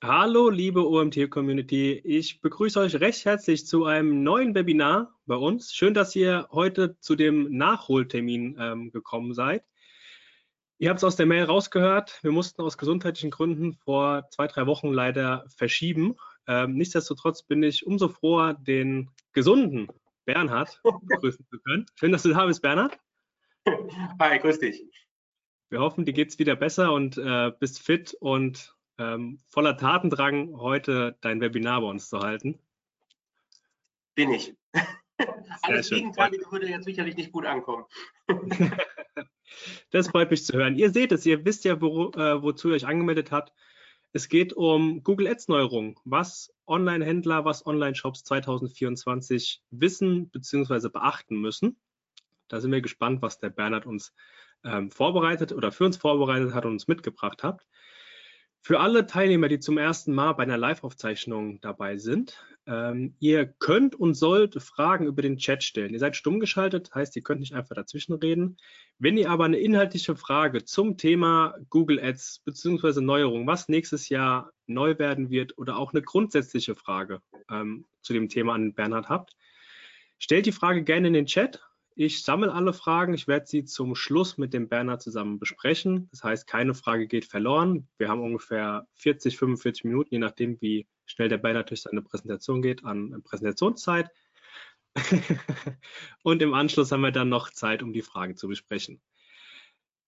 Hallo, liebe OMT-Community. Ich begrüße euch recht herzlich zu einem neuen Webinar bei uns. Schön, dass ihr heute zu dem Nachholtermin ähm, gekommen seid. Ihr habt es aus der Mail rausgehört. Wir mussten aus gesundheitlichen Gründen vor zwei, drei Wochen leider verschieben. Ähm, nichtsdestotrotz bin ich umso froher, den gesunden Bernhard begrüßen zu können. Schön, dass du da bist, Bernhard. Hi, grüß dich. Wir hoffen, dir geht es wieder besser und äh, bist fit und ähm, voller Tatendrang, heute dein Webinar bei uns zu halten. Bin ich. Alles Gegenteilige würde jetzt sicherlich nicht gut ankommen. das freut mich zu hören. Ihr seht es, ihr wisst ja, wo, äh, wozu ihr euch angemeldet habt. Es geht um Google Ads Neuerungen, was Online-Händler, was Online-Shops 2024 wissen bzw. beachten müssen. Da sind wir gespannt, was der Bernhard uns ähm, vorbereitet oder für uns vorbereitet hat und uns mitgebracht hat. Für alle Teilnehmer, die zum ersten Mal bei einer Live-Aufzeichnung dabei sind, ähm, ihr könnt und sollt Fragen über den Chat stellen. Ihr seid stumm geschaltet, heißt, ihr könnt nicht einfach dazwischen reden. Wenn ihr aber eine inhaltliche Frage zum Thema Google Ads bzw. Neuerung, was nächstes Jahr neu werden wird oder auch eine grundsätzliche Frage ähm, zu dem Thema an Bernhard habt, stellt die Frage gerne in den Chat ich sammle alle Fragen. Ich werde sie zum Schluss mit dem Bernhard zusammen besprechen. Das heißt, keine Frage geht verloren. Wir haben ungefähr 40, 45 Minuten, je nachdem, wie schnell der Bernhard durch seine Präsentation geht, an Präsentationszeit. und im Anschluss haben wir dann noch Zeit, um die Fragen zu besprechen.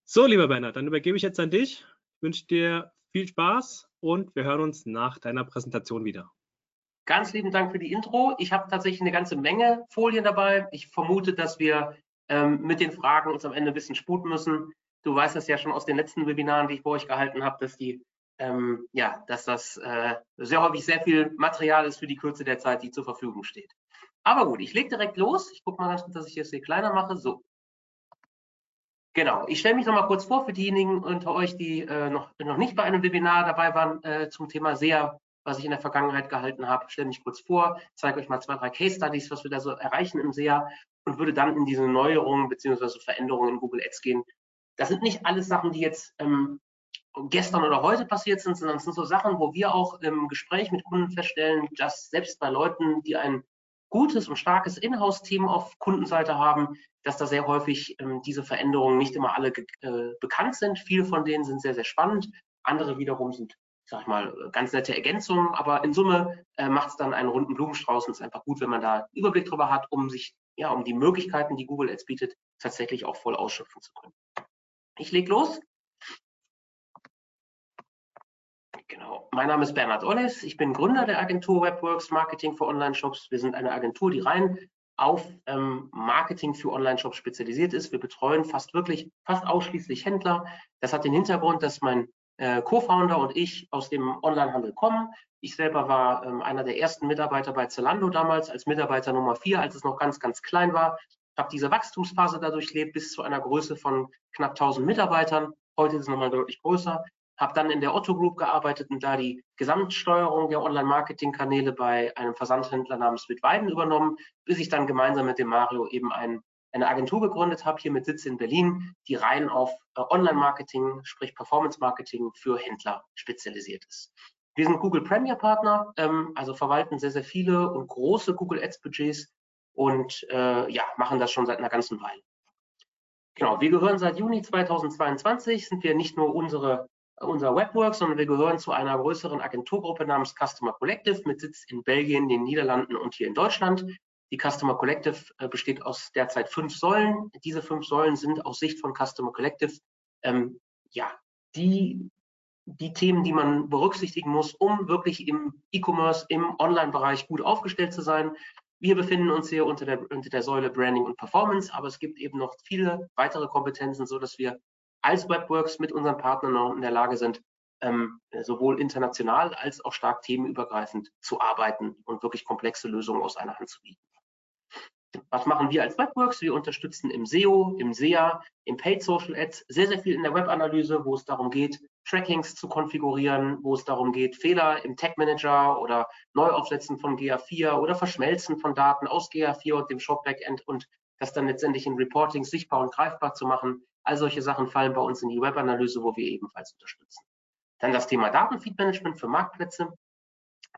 So, lieber Bernhard, dann übergebe ich jetzt an dich. Ich wünsche dir viel Spaß und wir hören uns nach deiner Präsentation wieder. Ganz lieben Dank für die Intro. Ich habe tatsächlich eine ganze Menge Folien dabei. Ich vermute, dass wir ähm, mit den Fragen uns am Ende ein bisschen sputen müssen. Du weißt das ja schon aus den letzten Webinaren, die ich bei euch gehalten habe, dass ähm, ja, dass das äh, sehr häufig sehr viel Material ist für die Kürze der Zeit, die zur Verfügung steht. Aber gut, ich lege direkt los. Ich gucke mal ganz kurz, dass ich das hier kleiner mache. So. Genau, ich stelle mich noch mal kurz vor für diejenigen unter euch, die äh, noch, noch nicht bei einem Webinar dabei waren äh, zum Thema SEA was ich in der Vergangenheit gehalten habe. Stelle mich kurz vor, zeige euch mal zwei, drei Case Studies, was wir da so erreichen im SEA und würde dann in diese Neuerungen bzw. Veränderungen in Google Ads gehen. Das sind nicht alles Sachen, die jetzt ähm, gestern oder heute passiert sind, sondern es sind so Sachen, wo wir auch im Gespräch mit Kunden feststellen, dass selbst bei Leuten, die ein gutes und starkes Inhouse-Team auf Kundenseite haben, dass da sehr häufig ähm, diese Veränderungen nicht immer alle äh, bekannt sind. Viele von denen sind sehr, sehr spannend. Andere wiederum sind sag ich mal, ganz nette Ergänzungen, aber in Summe äh, macht es dann einen runden Blumenstrauß und ist einfach gut, wenn man da Überblick drüber hat, um sich, ja, um die Möglichkeiten, die Google Ads bietet, tatsächlich auch voll ausschöpfen zu können. Ich leg los. Genau. Mein Name ist Bernhard Olles. Ich bin Gründer der Agentur Webworks Marketing für Online-Shops. Wir sind eine Agentur, die rein auf ähm, Marketing für Online-Shops spezialisiert ist. Wir betreuen fast wirklich, fast ausschließlich Händler. Das hat den Hintergrund, dass mein äh, Co-Founder und ich aus dem Onlinehandel kommen. Ich selber war ähm, einer der ersten Mitarbeiter bei Zalando damals, als Mitarbeiter Nummer vier, als es noch ganz, ganz klein war. Habe diese Wachstumsphase da durchlebt bis zu einer Größe von knapp 1000 Mitarbeitern. Heute ist es nochmal deutlich größer. Habe dann in der Otto Group gearbeitet und da die Gesamtsteuerung der Online-Marketing-Kanäle bei einem Versandhändler namens Bitweiden übernommen, bis ich dann gemeinsam mit dem Mario eben ein eine Agentur gegründet habe, hier mit Sitz in Berlin, die rein auf äh, Online-Marketing, sprich Performance-Marketing für Händler spezialisiert ist. Wir sind Google Premier Partner, ähm, also verwalten sehr, sehr viele und große Google Ads Budgets und äh, ja, machen das schon seit einer ganzen Weile. Genau, wir gehören seit Juni 2022, sind wir nicht nur unsere, unser Webwork, sondern wir gehören zu einer größeren Agenturgruppe namens Customer Collective mit Sitz in Belgien, den Niederlanden und hier in Deutschland. Die Customer Collective äh, besteht aus derzeit fünf Säulen. Diese fünf Säulen sind aus Sicht von Customer Collective ähm, ja die, die Themen, die man berücksichtigen muss, um wirklich im E-Commerce, im Online-Bereich gut aufgestellt zu sein. Wir befinden uns hier unter der, unter der Säule Branding und Performance, aber es gibt eben noch viele weitere Kompetenzen, so dass wir als Webworks mit unseren Partnern noch in der Lage sind, ähm, sowohl international als auch stark themenübergreifend zu arbeiten und wirklich komplexe Lösungen aus einer Hand zu bieten. Was machen wir als Webworks? Wir unterstützen im SEO, im SEA, im Paid Social Ads sehr, sehr viel in der Webanalyse, wo es darum geht, Trackings zu konfigurieren, wo es darum geht, Fehler im Tag Manager oder Neuaufsetzen von GA4 oder Verschmelzen von Daten aus GA4 und dem Shop Backend und das dann letztendlich in Reporting sichtbar und greifbar zu machen. All solche Sachen fallen bei uns in die Webanalyse, wo wir ebenfalls unterstützen. Dann das Thema Datenfeedmanagement für Marktplätze.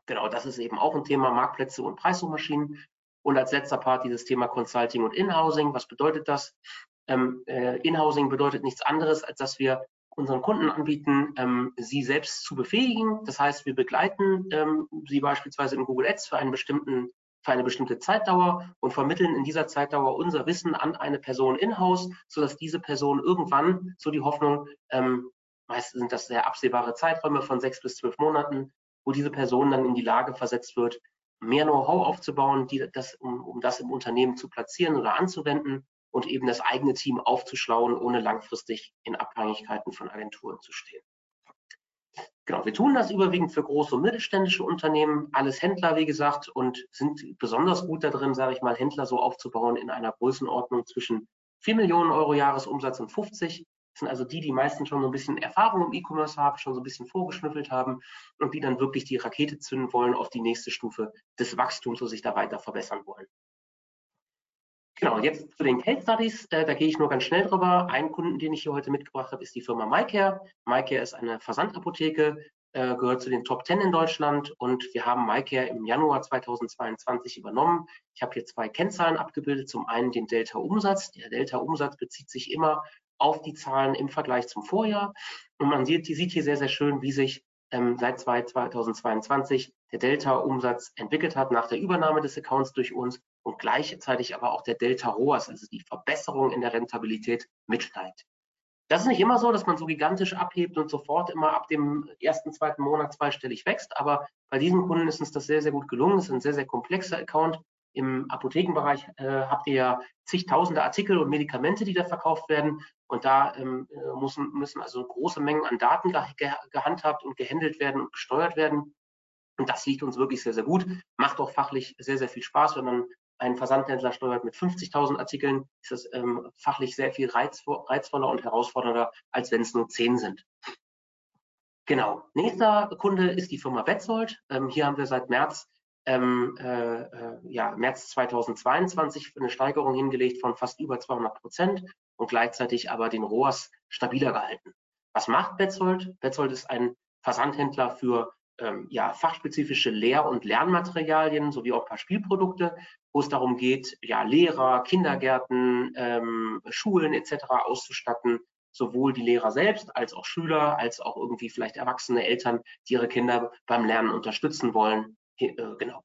Genau, das ist eben auch ein Thema Marktplätze und Preissuchmaschinen. Und als letzter Part dieses Thema Consulting und Inhousing. Was bedeutet das? Ähm, äh, Inhousing bedeutet nichts anderes, als dass wir unseren Kunden anbieten, ähm, sie selbst zu befähigen. Das heißt, wir begleiten ähm, sie beispielsweise in Google Ads für einen bestimmten für eine bestimmte Zeitdauer und vermitteln in dieser Zeitdauer unser Wissen an eine Person in-house, sodass diese Person irgendwann, so die Hoffnung, ähm, meist sind das sehr absehbare Zeiträume von sechs bis zwölf Monaten, wo diese Person dann in die Lage versetzt wird, mehr Know-how aufzubauen, die, das, um, um das im Unternehmen zu platzieren oder anzuwenden und eben das eigene Team aufzuschlauen, ohne langfristig in Abhängigkeiten von Agenturen zu stehen. Genau, wir tun das überwiegend für große und mittelständische Unternehmen, alles Händler, wie gesagt, und sind besonders gut darin, sage ich mal, Händler so aufzubauen in einer Größenordnung zwischen 4 Millionen Euro Jahresumsatz und 50. Das sind also die, die meistens schon so ein bisschen Erfahrung im E-Commerce haben, schon so ein bisschen vorgeschnüffelt haben und die dann wirklich die Rakete zünden wollen auf die nächste Stufe des Wachstums und sich da weiter verbessern wollen. Genau, jetzt zu den Case Studies. Äh, da gehe ich nur ganz schnell drüber. Ein Kunden, den ich hier heute mitgebracht habe, ist die Firma MyCare. MyCare ist eine Versandapotheke, äh, gehört zu den Top 10 in Deutschland und wir haben MyCare im Januar 2022 übernommen. Ich habe hier zwei Kennzahlen abgebildet. Zum einen den Delta-Umsatz. Der Delta-Umsatz bezieht sich immer auf die Zahlen im Vergleich zum Vorjahr. Und man sieht, sieht hier sehr, sehr schön, wie sich ähm, seit 2022 der Delta-Umsatz entwickelt hat nach der Übernahme des Accounts durch uns und gleichzeitig aber auch der Delta ROAS, also die Verbesserung in der Rentabilität mitsteigt. Das ist nicht immer so, dass man so gigantisch abhebt und sofort immer ab dem ersten, zweiten Monat zweistellig wächst, aber bei diesem Kunden ist uns das sehr, sehr gut gelungen. Es ist ein sehr, sehr komplexer Account. Im Apothekenbereich äh, habt ihr ja zigtausende Artikel und Medikamente, die da verkauft werden. Und da ähm, äh, müssen, müssen also große Mengen an Daten ge gehandhabt und gehandelt werden und gesteuert werden. Und das liegt uns wirklich sehr, sehr gut. Macht auch fachlich sehr, sehr viel Spaß, wenn man einen Versandhändler steuert mit 50.000 Artikeln, ist das ähm, fachlich sehr viel reizvoller und herausfordernder, als wenn es nur 10 sind. Genau. Nächster Kunde ist die Firma Betzold. Ähm, hier haben wir seit März, ähm, äh, äh ja, März 2022 eine Steigerung hingelegt von fast über 200 Prozent und gleichzeitig aber den ROAS stabiler gehalten. Was macht Betzold? Betzold ist ein Versandhändler für ähm, ja, fachspezifische Lehr- und Lernmaterialien sowie auch ein paar Spielprodukte, wo es darum geht, ja, Lehrer, Kindergärten, ähm, Schulen etc. auszustatten, sowohl die Lehrer selbst als auch Schüler, als auch irgendwie vielleicht erwachsene Eltern, die ihre Kinder beim Lernen unterstützen wollen. Äh, genau.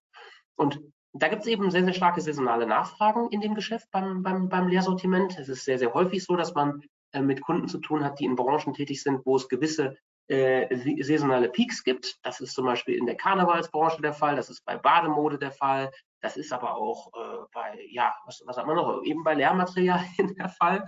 Und da gibt es eben sehr, sehr starke saisonale Nachfragen in dem Geschäft beim, beim, beim Lehrsortiment. Es ist sehr, sehr häufig so, dass man äh, mit Kunden zu tun hat, die in Branchen tätig sind, wo es gewisse äh, saisonale Peaks gibt. Das ist zum Beispiel in der Karnevalsbranche der Fall, das ist bei Bademode der Fall, das ist aber auch äh, bei, ja, was, was hat man noch, eben bei Lehrmaterialien der Fall.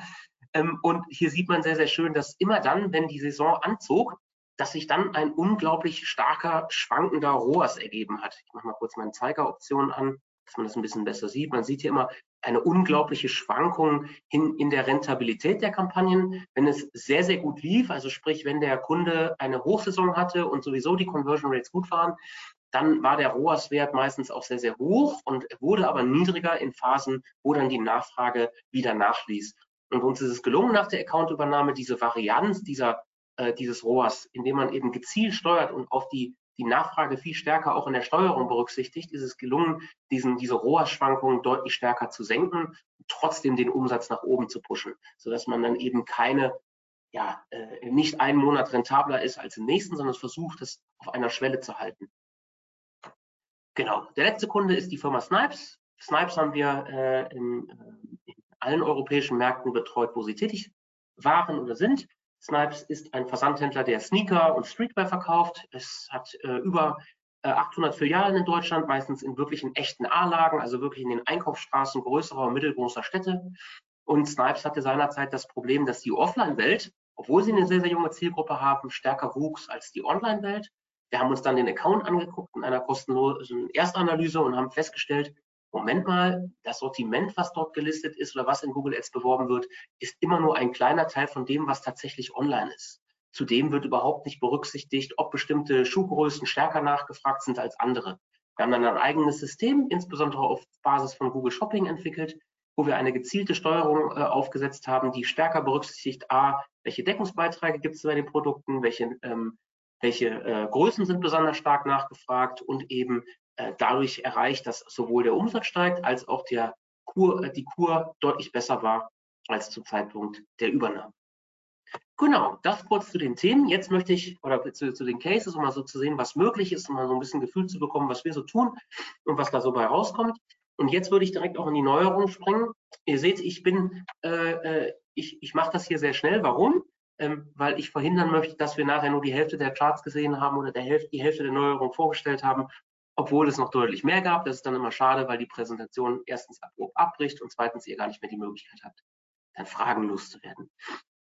Ähm, und hier sieht man sehr, sehr schön, dass immer dann, wenn die Saison anzog, dass sich dann ein unglaublich starker, schwankender ROAS ergeben hat. Ich mache mal kurz meine Zeigeroption an, dass man das ein bisschen besser sieht. Man sieht hier immer eine unglaubliche Schwankung in, in der Rentabilität der Kampagnen. Wenn es sehr, sehr gut lief, also sprich, wenn der Kunde eine Hochsaison hatte und sowieso die Conversion Rates gut waren, dann war der ROAS-Wert meistens auch sehr, sehr hoch und wurde aber niedriger in Phasen, wo dann die Nachfrage wieder nachließ. Und uns ist es gelungen, nach der Accountübernahme diese Varianz dieser, äh, dieses ROAS, indem man eben gezielt steuert und auf die die Nachfrage viel stärker auch in der Steuerung berücksichtigt, ist es gelungen, diesen, diese ROAS-Schwankungen deutlich stärker zu senken, trotzdem den Umsatz nach oben zu pushen, sodass man dann eben keine, ja, äh, nicht einen Monat rentabler ist als im nächsten, sondern versucht, es auf einer Schwelle zu halten. Genau. Der letzte Kunde ist die Firma Snipes. Snipes haben wir äh, in allen europäischen Märkten betreut, wo sie tätig waren oder sind. Snipes ist ein Versandhändler, der Sneaker und Streetwear verkauft. Es hat äh, über äh, 800 Filialen in Deutschland, meistens in wirklichen echten A-Lagen, also wirklich in den Einkaufsstraßen größerer und mittelgroßer Städte. Und Snipes hatte seinerzeit das Problem, dass die Offline-Welt, obwohl sie eine sehr, sehr junge Zielgruppe haben, stärker wuchs als die Online-Welt. Wir haben uns dann den Account angeguckt in einer kostenlosen Erstanalyse und haben festgestellt, Moment mal, das Sortiment, was dort gelistet ist oder was in Google Ads beworben wird, ist immer nur ein kleiner Teil von dem, was tatsächlich online ist. Zudem wird überhaupt nicht berücksichtigt, ob bestimmte Schuhgrößen stärker nachgefragt sind als andere. Wir haben dann ein eigenes System, insbesondere auf Basis von Google Shopping entwickelt, wo wir eine gezielte Steuerung äh, aufgesetzt haben, die stärker berücksichtigt, a, welche Deckungsbeiträge gibt es bei den Produkten, welche ähm, welche äh, Größen sind besonders stark nachgefragt und eben dadurch erreicht, dass sowohl der Umsatz steigt als auch der Kur, äh, die Kur deutlich besser war als zum Zeitpunkt der Übernahme. Genau, das kurz zu den Themen. Jetzt möchte ich, oder zu, zu, den Cases, um mal so zu sehen, was möglich ist, um mal so ein bisschen Gefühl zu bekommen, was wir so tun und was da so bei rauskommt. Und jetzt würde ich direkt auch in die Neuerung springen. Ihr seht, ich bin, äh, äh ich, ich mache das hier sehr schnell. Warum? Ähm, weil ich verhindern möchte, dass wir nachher nur die Hälfte der Charts gesehen haben oder der Hälfte, die Hälfte der Neuerung vorgestellt haben, obwohl es noch deutlich mehr gab. Das ist dann immer schade, weil die Präsentation erstens abrupt abbricht und zweitens ihr gar nicht mehr die Möglichkeit habt, dann fragenlos zu werden.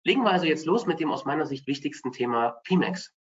Legen wir also jetzt los mit dem aus meiner Sicht wichtigsten Thema PMAX.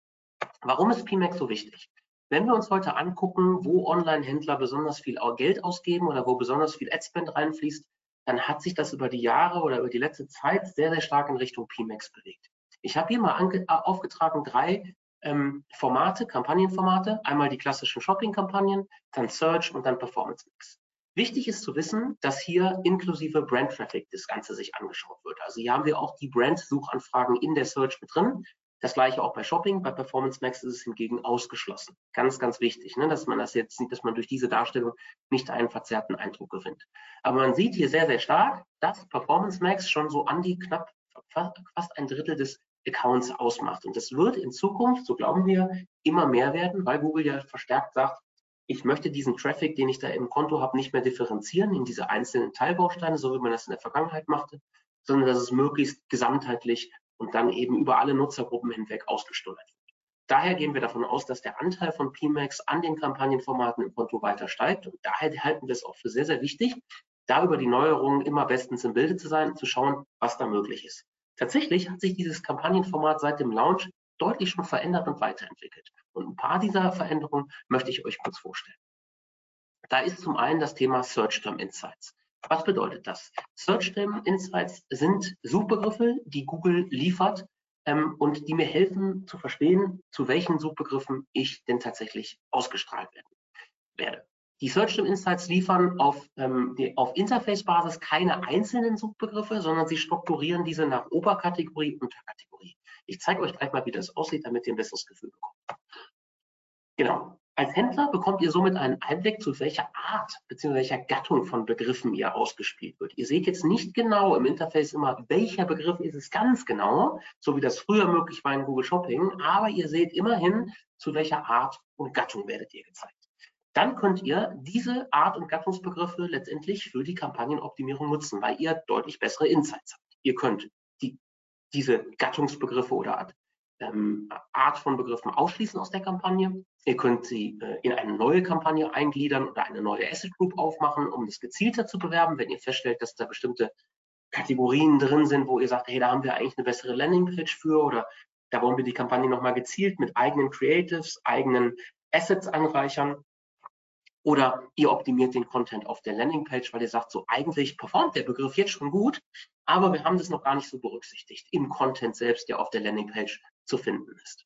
Warum ist PMAX so wichtig? Wenn wir uns heute angucken, wo Online-Händler besonders viel Geld ausgeben oder wo besonders viel Adspend reinfließt, dann hat sich das über die Jahre oder über die letzte Zeit sehr, sehr stark in Richtung PMAX bewegt. Ich habe hier mal aufgetragen drei ähm, Formate, Kampagnenformate. Einmal die klassischen Shopping-Kampagnen, dann Search und dann Performance Mix. Wichtig ist zu wissen, dass hier inklusive Brand Traffic das Ganze sich angeschaut wird. Also hier haben wir auch die Brand-Suchanfragen in der Search mit drin. Das gleiche auch bei Shopping. Bei Performance Max ist es hingegen ausgeschlossen. Ganz, ganz wichtig, ne, dass man das jetzt sieht, dass man durch diese Darstellung nicht einen verzerrten Eindruck gewinnt. Aber man sieht hier sehr, sehr stark, dass Performance Max schon so an die knapp fast ein Drittel des Accounts ausmacht. Und das wird in Zukunft, so glauben wir, immer mehr werden, weil Google ja verstärkt sagt, ich möchte diesen Traffic, den ich da im Konto habe, nicht mehr differenzieren in diese einzelnen Teilbausteine, so wie man das in der Vergangenheit machte, sondern dass es möglichst gesamtheitlich und dann eben über alle Nutzergruppen hinweg ausgesteuert wird. Daher gehen wir davon aus, dass der Anteil von PMAX an den Kampagnenformaten im Konto weiter steigt. Und daher halten wir es auch für sehr, sehr wichtig, da über die Neuerungen immer bestens im Bilde zu sein und zu schauen, was da möglich ist. Tatsächlich hat sich dieses Kampagnenformat seit dem Launch deutlich schon verändert und weiterentwickelt. Und ein paar dieser Veränderungen möchte ich euch kurz vorstellen. Da ist zum einen das Thema Search Term Insights. Was bedeutet das? Search Term Insights sind Suchbegriffe, die Google liefert ähm, und die mir helfen zu verstehen, zu welchen Suchbegriffen ich denn tatsächlich ausgestrahlt werden werde. Die Search Term Insights liefern auf, ähm, auf Interface-Basis keine einzelnen Suchbegriffe, sondern sie strukturieren diese nach Oberkategorie, und Unterkategorie. Ich zeige euch gleich mal, wie das aussieht, damit ihr ein besseres Gefühl bekommt. Genau. Als Händler bekommt ihr somit einen Einblick, zu welcher Art bzw. welcher Gattung von Begriffen ihr ausgespielt wird. Ihr seht jetzt nicht genau im Interface immer, welcher Begriff ist es ganz genau, so wie das früher möglich war in Google Shopping, aber ihr seht immerhin, zu welcher Art und Gattung werdet ihr gezeigt. Dann könnt ihr diese Art und Gattungsbegriffe letztendlich für die Kampagnenoptimierung nutzen, weil ihr deutlich bessere Insights habt. Ihr könnt die diese Gattungsbegriffe oder Art, ähm, Art von Begriffen ausschließen aus der Kampagne. Ihr könnt sie äh, in eine neue Kampagne eingliedern oder eine neue Asset Group aufmachen, um das gezielter zu bewerben, wenn ihr feststellt, dass da bestimmte Kategorien drin sind, wo ihr sagt, hey, da haben wir eigentlich eine bessere Landingpage für oder da wollen wir die Kampagne nochmal gezielt mit eigenen Creatives, eigenen Assets anreichern. Oder ihr optimiert den Content auf der Landingpage, weil ihr sagt, so eigentlich performt der Begriff jetzt schon gut, aber wir haben das noch gar nicht so berücksichtigt im Content selbst, der auf der Landingpage zu finden ist.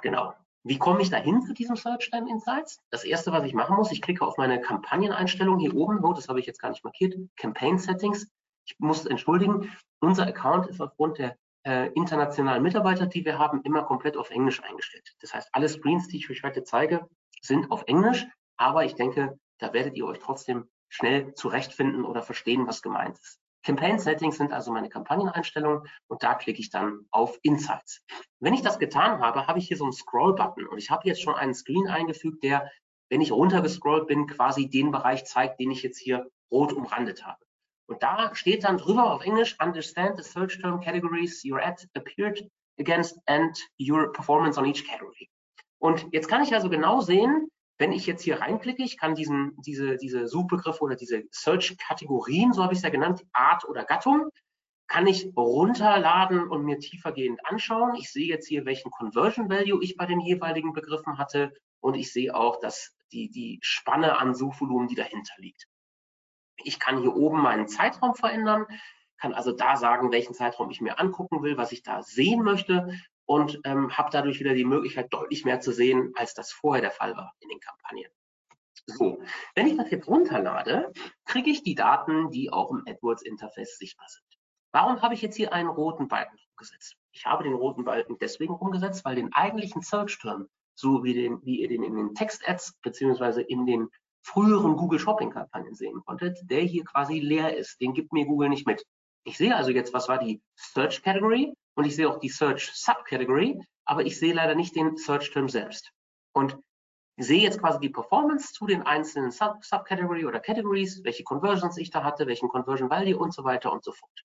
Genau. Wie komme ich dahin zu diesem Search Time Insights? Das erste, was ich machen muss, ich klicke auf meine Kampagneneinstellung hier oben. Oh, das habe ich jetzt gar nicht markiert. Campaign Settings. Ich muss entschuldigen, unser Account ist aufgrund der äh, internationalen Mitarbeiter, die wir haben, immer komplett auf Englisch eingestellt. Das heißt, alle Screens, die ich euch heute zeige, sind auf Englisch. Aber ich denke, da werdet ihr euch trotzdem schnell zurechtfinden oder verstehen, was gemeint ist. Campaign Settings sind also meine Kampagneneinstellungen und da klicke ich dann auf Insights. Wenn ich das getan habe, habe ich hier so einen Scroll-Button und ich habe jetzt schon einen Screen eingefügt, der, wenn ich runtergescrollt bin, quasi den Bereich zeigt, den ich jetzt hier rot umrandet habe. Und da steht dann drüber auf Englisch, understand the search term categories your ad appeared against and your performance on each category. Und jetzt kann ich also genau sehen, wenn ich jetzt hier reinklicke, ich kann diesen, diese, diese Suchbegriffe oder diese Search-Kategorien, so habe ich es ja genannt, Art oder Gattung, kann ich runterladen und mir tiefergehend anschauen. Ich sehe jetzt hier, welchen Conversion Value ich bei den jeweiligen Begriffen hatte und ich sehe auch, dass die, die Spanne an Suchvolumen, die dahinter liegt. Ich kann hier oben meinen Zeitraum verändern, kann also da sagen, welchen Zeitraum ich mir angucken will, was ich da sehen möchte und ähm, habe dadurch wieder die Möglichkeit, deutlich mehr zu sehen, als das vorher der Fall war in den Kampagnen. So, wenn ich das jetzt runterlade, kriege ich die Daten, die auch im AdWords-Interface sichtbar sind. Warum habe ich jetzt hier einen roten Balken gesetzt? Ich habe den roten Balken deswegen umgesetzt, weil den eigentlichen Search-Term, so wie, den, wie ihr den in den Text-Ads beziehungsweise in den früheren Google Shopping-Kampagnen sehen konntet, der hier quasi leer ist. Den gibt mir Google nicht mit. Ich sehe also jetzt, was war die Search Category und ich sehe auch die Search Subcategory, aber ich sehe leider nicht den Search Term selbst. Und sehe jetzt quasi die Performance zu den einzelnen Sub Subcategory oder Categories, welche Conversions ich da hatte, welchen Conversion Value und so weiter und so fort.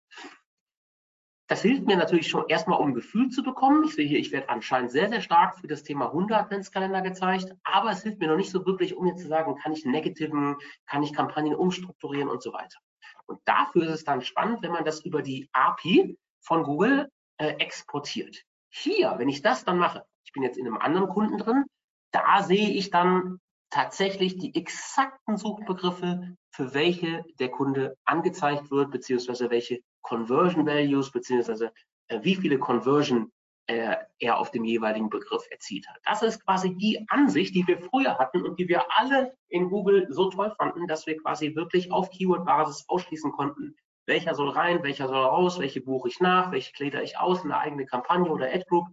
Das hilft mir natürlich schon erstmal, um ein Gefühl zu bekommen. Ich sehe hier, ich werde anscheinend sehr, sehr stark für das Thema 100 Adventskalender gezeigt, aber es hilft mir noch nicht so wirklich, um mir zu sagen, kann ich negativen, kann ich Kampagnen umstrukturieren und so weiter. Und dafür ist es dann spannend, wenn man das über die API von Google äh, exportiert. Hier, wenn ich das dann mache, ich bin jetzt in einem anderen Kunden drin, da sehe ich dann tatsächlich die exakten Suchbegriffe, für welche der Kunde angezeigt wird, beziehungsweise welche Conversion Values, beziehungsweise äh, wie viele Conversion äh, er auf dem jeweiligen Begriff erzielt hat. Das ist quasi die Ansicht, die wir früher hatten und die wir alle in Google so toll fanden, dass wir quasi wirklich auf Keyword-Basis ausschließen konnten, welcher soll rein, welcher soll raus, welche buche ich nach, welche glieder ich aus in eine eigene Kampagne oder Ad-Group.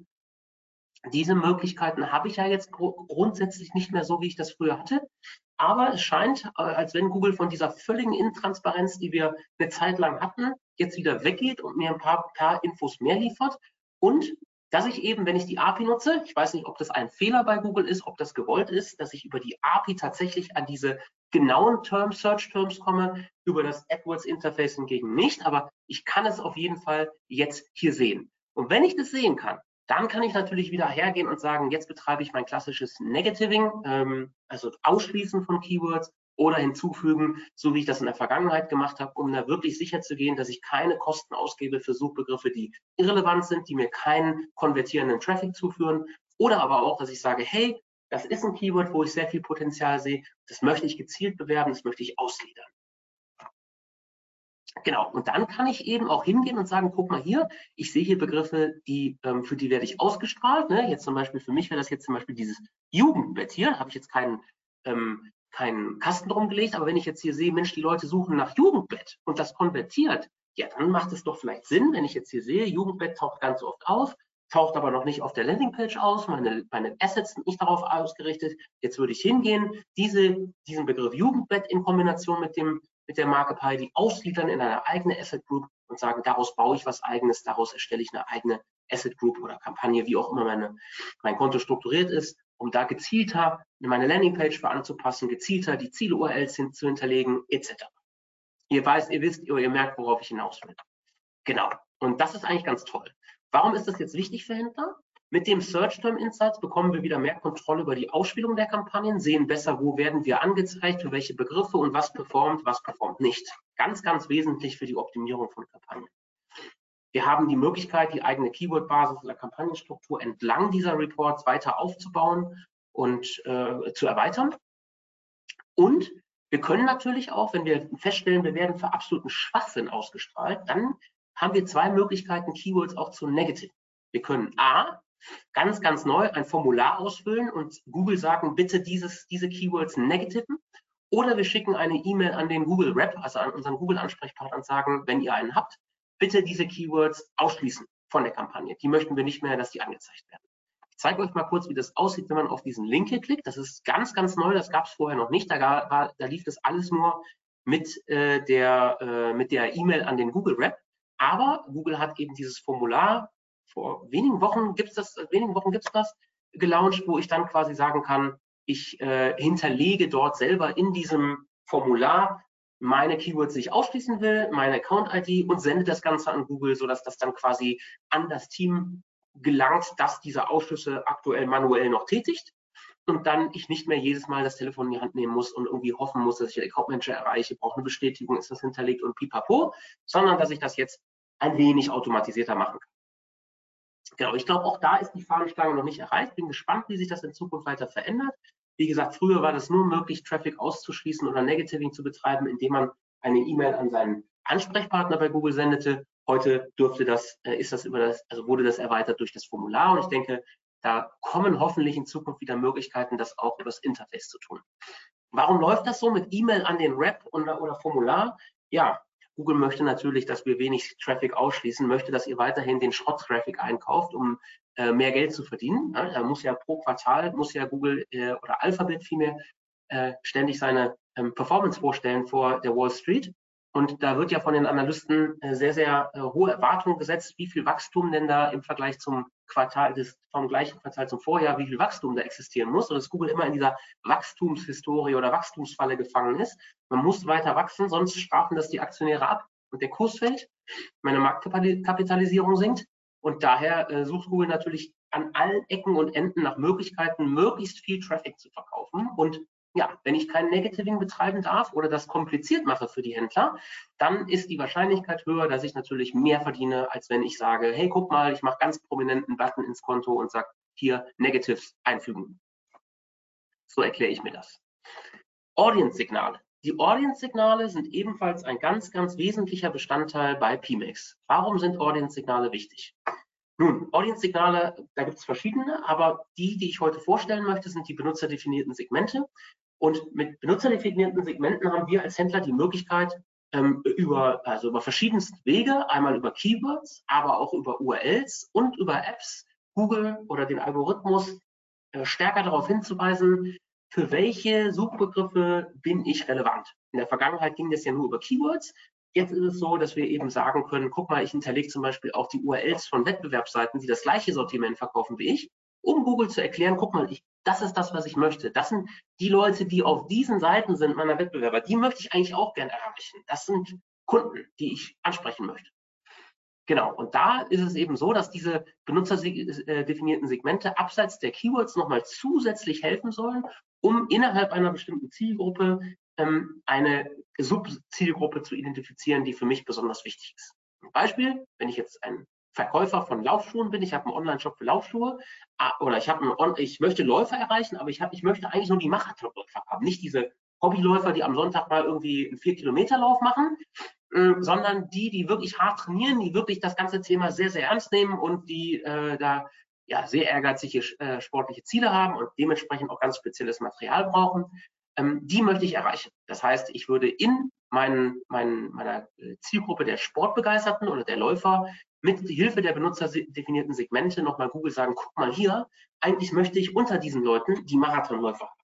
Diese Möglichkeiten habe ich ja jetzt grundsätzlich nicht mehr so, wie ich das früher hatte. Aber es scheint, äh, als wenn Google von dieser völligen Intransparenz, die wir eine Zeit lang hatten, jetzt wieder weggeht und mir ein paar, paar Infos mehr liefert. Und dass ich eben, wenn ich die API nutze, ich weiß nicht, ob das ein Fehler bei Google ist, ob das gewollt ist, dass ich über die API tatsächlich an diese genauen Term Search Terms komme, über das AdWords Interface hingegen nicht, aber ich kann es auf jeden Fall jetzt hier sehen. Und wenn ich das sehen kann, dann kann ich natürlich wieder hergehen und sagen, jetzt betreibe ich mein klassisches Negativing, ähm, also Ausschließen von Keywords oder hinzufügen, so wie ich das in der Vergangenheit gemacht habe, um da wirklich sicher zu gehen, dass ich keine Kosten ausgebe für Suchbegriffe, die irrelevant sind, die mir keinen konvertierenden Traffic zuführen. Oder aber auch, dass ich sage, hey, das ist ein Keyword, wo ich sehr viel Potenzial sehe, das möchte ich gezielt bewerben, das möchte ich ausgliedern. Genau, und dann kann ich eben auch hingehen und sagen, guck mal hier, ich sehe hier Begriffe, die, ähm, für die werde ich ausgestrahlt. Ne? Jetzt zum Beispiel, für mich wäre das jetzt zum Beispiel dieses Jugendbett hier, habe ich jetzt keinen ähm, keinen Kasten drum gelegt, aber wenn ich jetzt hier sehe, Mensch, die Leute suchen nach Jugendbett und das konvertiert, ja, dann macht es doch vielleicht Sinn, wenn ich jetzt hier sehe, Jugendbett taucht ganz oft auf, taucht aber noch nicht auf der Landingpage aus, meine, meine Assets sind nicht darauf ausgerichtet. Jetzt würde ich hingehen, diese, diesen Begriff Jugendbett in Kombination mit dem mit der Marke Pi, ausgliedern in eine eigene Asset Group und sagen, daraus baue ich was eigenes, daraus erstelle ich eine eigene Asset Group oder Kampagne, wie auch immer meine, mein Konto strukturiert ist um da gezielter meine Landingpage für anzupassen, gezielter die Ziel-URLs hin, zu hinterlegen, etc. Ihr weißt, ihr wisst, ihr, ihr merkt, worauf ich hinaus will. Genau. Und das ist eigentlich ganz toll. Warum ist das jetzt wichtig für Händler? Mit dem Search Term Insights bekommen wir wieder mehr Kontrolle über die Ausspielung der Kampagnen, sehen besser, wo werden wir angezeigt, für welche Begriffe und was performt, was performt nicht. Ganz, ganz wesentlich für die Optimierung von Kampagnen. Wir haben die Möglichkeit, die eigene Keyword-Basis oder Kampagnenstruktur entlang dieser Reports weiter aufzubauen und äh, zu erweitern. Und wir können natürlich auch, wenn wir feststellen, wir werden für absoluten Schwachsinn ausgestrahlt, dann haben wir zwei Möglichkeiten, Keywords auch zu negative. Wir können A, ganz, ganz neu ein Formular ausfüllen und Google sagen, bitte dieses, diese Keywords negativen. Oder wir schicken eine E-Mail an den Google Rep, also an unseren Google-Ansprechpartner und sagen, wenn ihr einen habt, bitte diese Keywords ausschließen von der Kampagne. Die möchten wir nicht mehr, dass die angezeigt werden. Zeige euch mal kurz, wie das aussieht, wenn man auf diesen Link hier klickt. Das ist ganz, ganz neu, das gab es vorher noch nicht. Da, war, da lief das alles nur mit äh, der äh, mit der E-Mail an den Google Rep. Aber Google hat eben dieses Formular vor wenigen Wochen gibt es das, wenigen Wochen gibt es das gelauncht, wo ich dann quasi sagen kann, ich äh, hinterlege dort selber in diesem Formular meine Keywords, die ich ausschließen will, meine Account-ID und sende das Ganze an Google, sodass das dann quasi an das Team gelangt, das diese Ausschlüsse aktuell manuell noch tätigt und dann ich nicht mehr jedes Mal das Telefon in die Hand nehmen muss und irgendwie hoffen muss, dass ich den Account Manager erreiche, brauche eine Bestätigung, ist das hinterlegt und pipapo, sondern dass ich das jetzt ein wenig automatisierter machen kann. Genau, ich glaube, auch da ist die Fahnenstange noch nicht erreicht. Bin gespannt, wie sich das in Zukunft weiter verändert. Wie gesagt, früher war das nur möglich, Traffic auszuschließen oder Negativing zu betreiben, indem man eine E-Mail an seinen Ansprechpartner bei Google sendete. Heute dürfte das, äh, ist das über das, also wurde das erweitert durch das Formular und ich denke, da kommen hoffentlich in Zukunft wieder Möglichkeiten, das auch über das Interface zu tun. Warum läuft das so mit E-Mail an den Rep oder, oder Formular? Ja, Google möchte natürlich, dass wir wenig Traffic ausschließen, möchte, dass ihr weiterhin den Schrott-Traffic einkauft, um äh, mehr Geld zu verdienen. Ja, da muss ja pro Quartal, muss ja Google äh, oder Alphabet vielmehr äh, ständig seine ähm, Performance vorstellen vor der Wall Street. Und da wird ja von den Analysten äh, sehr, sehr äh, hohe Erwartungen gesetzt, wie viel Wachstum denn da im Vergleich zum Quartal des, vom gleichen Quartal zum Vorjahr, wie viel Wachstum da existieren muss. Und dass Google immer in dieser Wachstumshistorie oder Wachstumsfalle gefangen ist. Man muss weiter wachsen, sonst strafen das die Aktionäre ab und der Kurs fällt, meine Marktkapitalisierung sinkt. Und daher äh, sucht Google natürlich an allen Ecken und Enden nach Möglichkeiten, möglichst viel Traffic zu verkaufen und ja, wenn ich kein Negativing betreiben darf oder das kompliziert mache für die Händler, dann ist die Wahrscheinlichkeit höher, dass ich natürlich mehr verdiene, als wenn ich sage, hey, guck mal, ich mache ganz prominenten Button ins Konto und sage, hier Negatives einfügen. So erkläre ich mir das. Audience-Signale. Die Audience-Signale sind ebenfalls ein ganz, ganz wesentlicher Bestandteil bei PMAX. Warum sind Audience-Signale wichtig? Nun, Audience-Signale, da gibt es verschiedene, aber die, die ich heute vorstellen möchte, sind die benutzerdefinierten Segmente. Und mit benutzerdefinierten Segmenten haben wir als Händler die Möglichkeit, ähm, über, also über verschiedenste Wege, einmal über Keywords, aber auch über URLs und über Apps, Google oder den Algorithmus äh, stärker darauf hinzuweisen, für welche Suchbegriffe bin ich relevant. In der Vergangenheit ging das ja nur über Keywords. Jetzt ist es so, dass wir eben sagen können, guck mal, ich hinterlege zum Beispiel auch die URLs von Wettbewerbsseiten, die das gleiche Sortiment verkaufen wie ich, um Google zu erklären, guck mal, ich das ist das, was ich möchte. Das sind die Leute, die auf diesen Seiten sind meiner Wettbewerber. Die möchte ich eigentlich auch gerne erreichen. Das sind Kunden, die ich ansprechen möchte. Genau, und da ist es eben so, dass diese benutzerdefinierten Segmente abseits der Keywords nochmal zusätzlich helfen sollen, um innerhalb einer bestimmten Zielgruppe eine Subzielgruppe zu identifizieren, die für mich besonders wichtig ist. Ein Beispiel, wenn ich jetzt ein Verkäufer von Laufschuhen bin, ich habe einen Online-Shop für Laufschuhe ah, oder ich habe ich möchte Läufer erreichen, aber ich habe, ich möchte eigentlich nur die Marathonläufer haben, nicht diese Hobbyläufer, die am Sonntag mal irgendwie einen 4-Kilometer-Lauf machen, äh, sondern die, die wirklich hart trainieren, die wirklich das ganze Thema sehr, sehr ernst nehmen und die äh, da ja sehr ehrgeizige äh, sportliche Ziele haben und dementsprechend auch ganz spezielles Material brauchen. Ähm, die möchte ich erreichen. Das heißt, ich würde in meinen, meinen, meiner äh, Zielgruppe der Sportbegeisterten oder der Läufer mit Hilfe der benutzerdefinierten Segmente nochmal Google sagen, guck mal hier, eigentlich möchte ich unter diesen Leuten die Marathonläufer haben.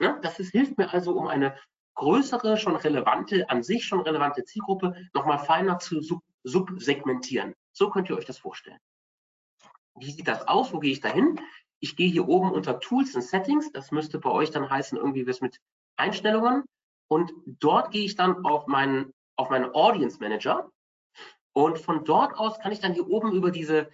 Ja, das ist, hilft mir also, um eine größere, schon relevante, an sich schon relevante Zielgruppe nochmal feiner zu sub subsegmentieren. So könnt ihr euch das vorstellen. Wie sieht das aus? Wo gehe ich dahin? Ich gehe hier oben unter Tools und Settings. Das müsste bei euch dann heißen, irgendwie was mit Einstellungen. Und dort gehe ich dann auf meinen, auf meinen Audience Manager. Und von dort aus kann ich dann hier oben über diese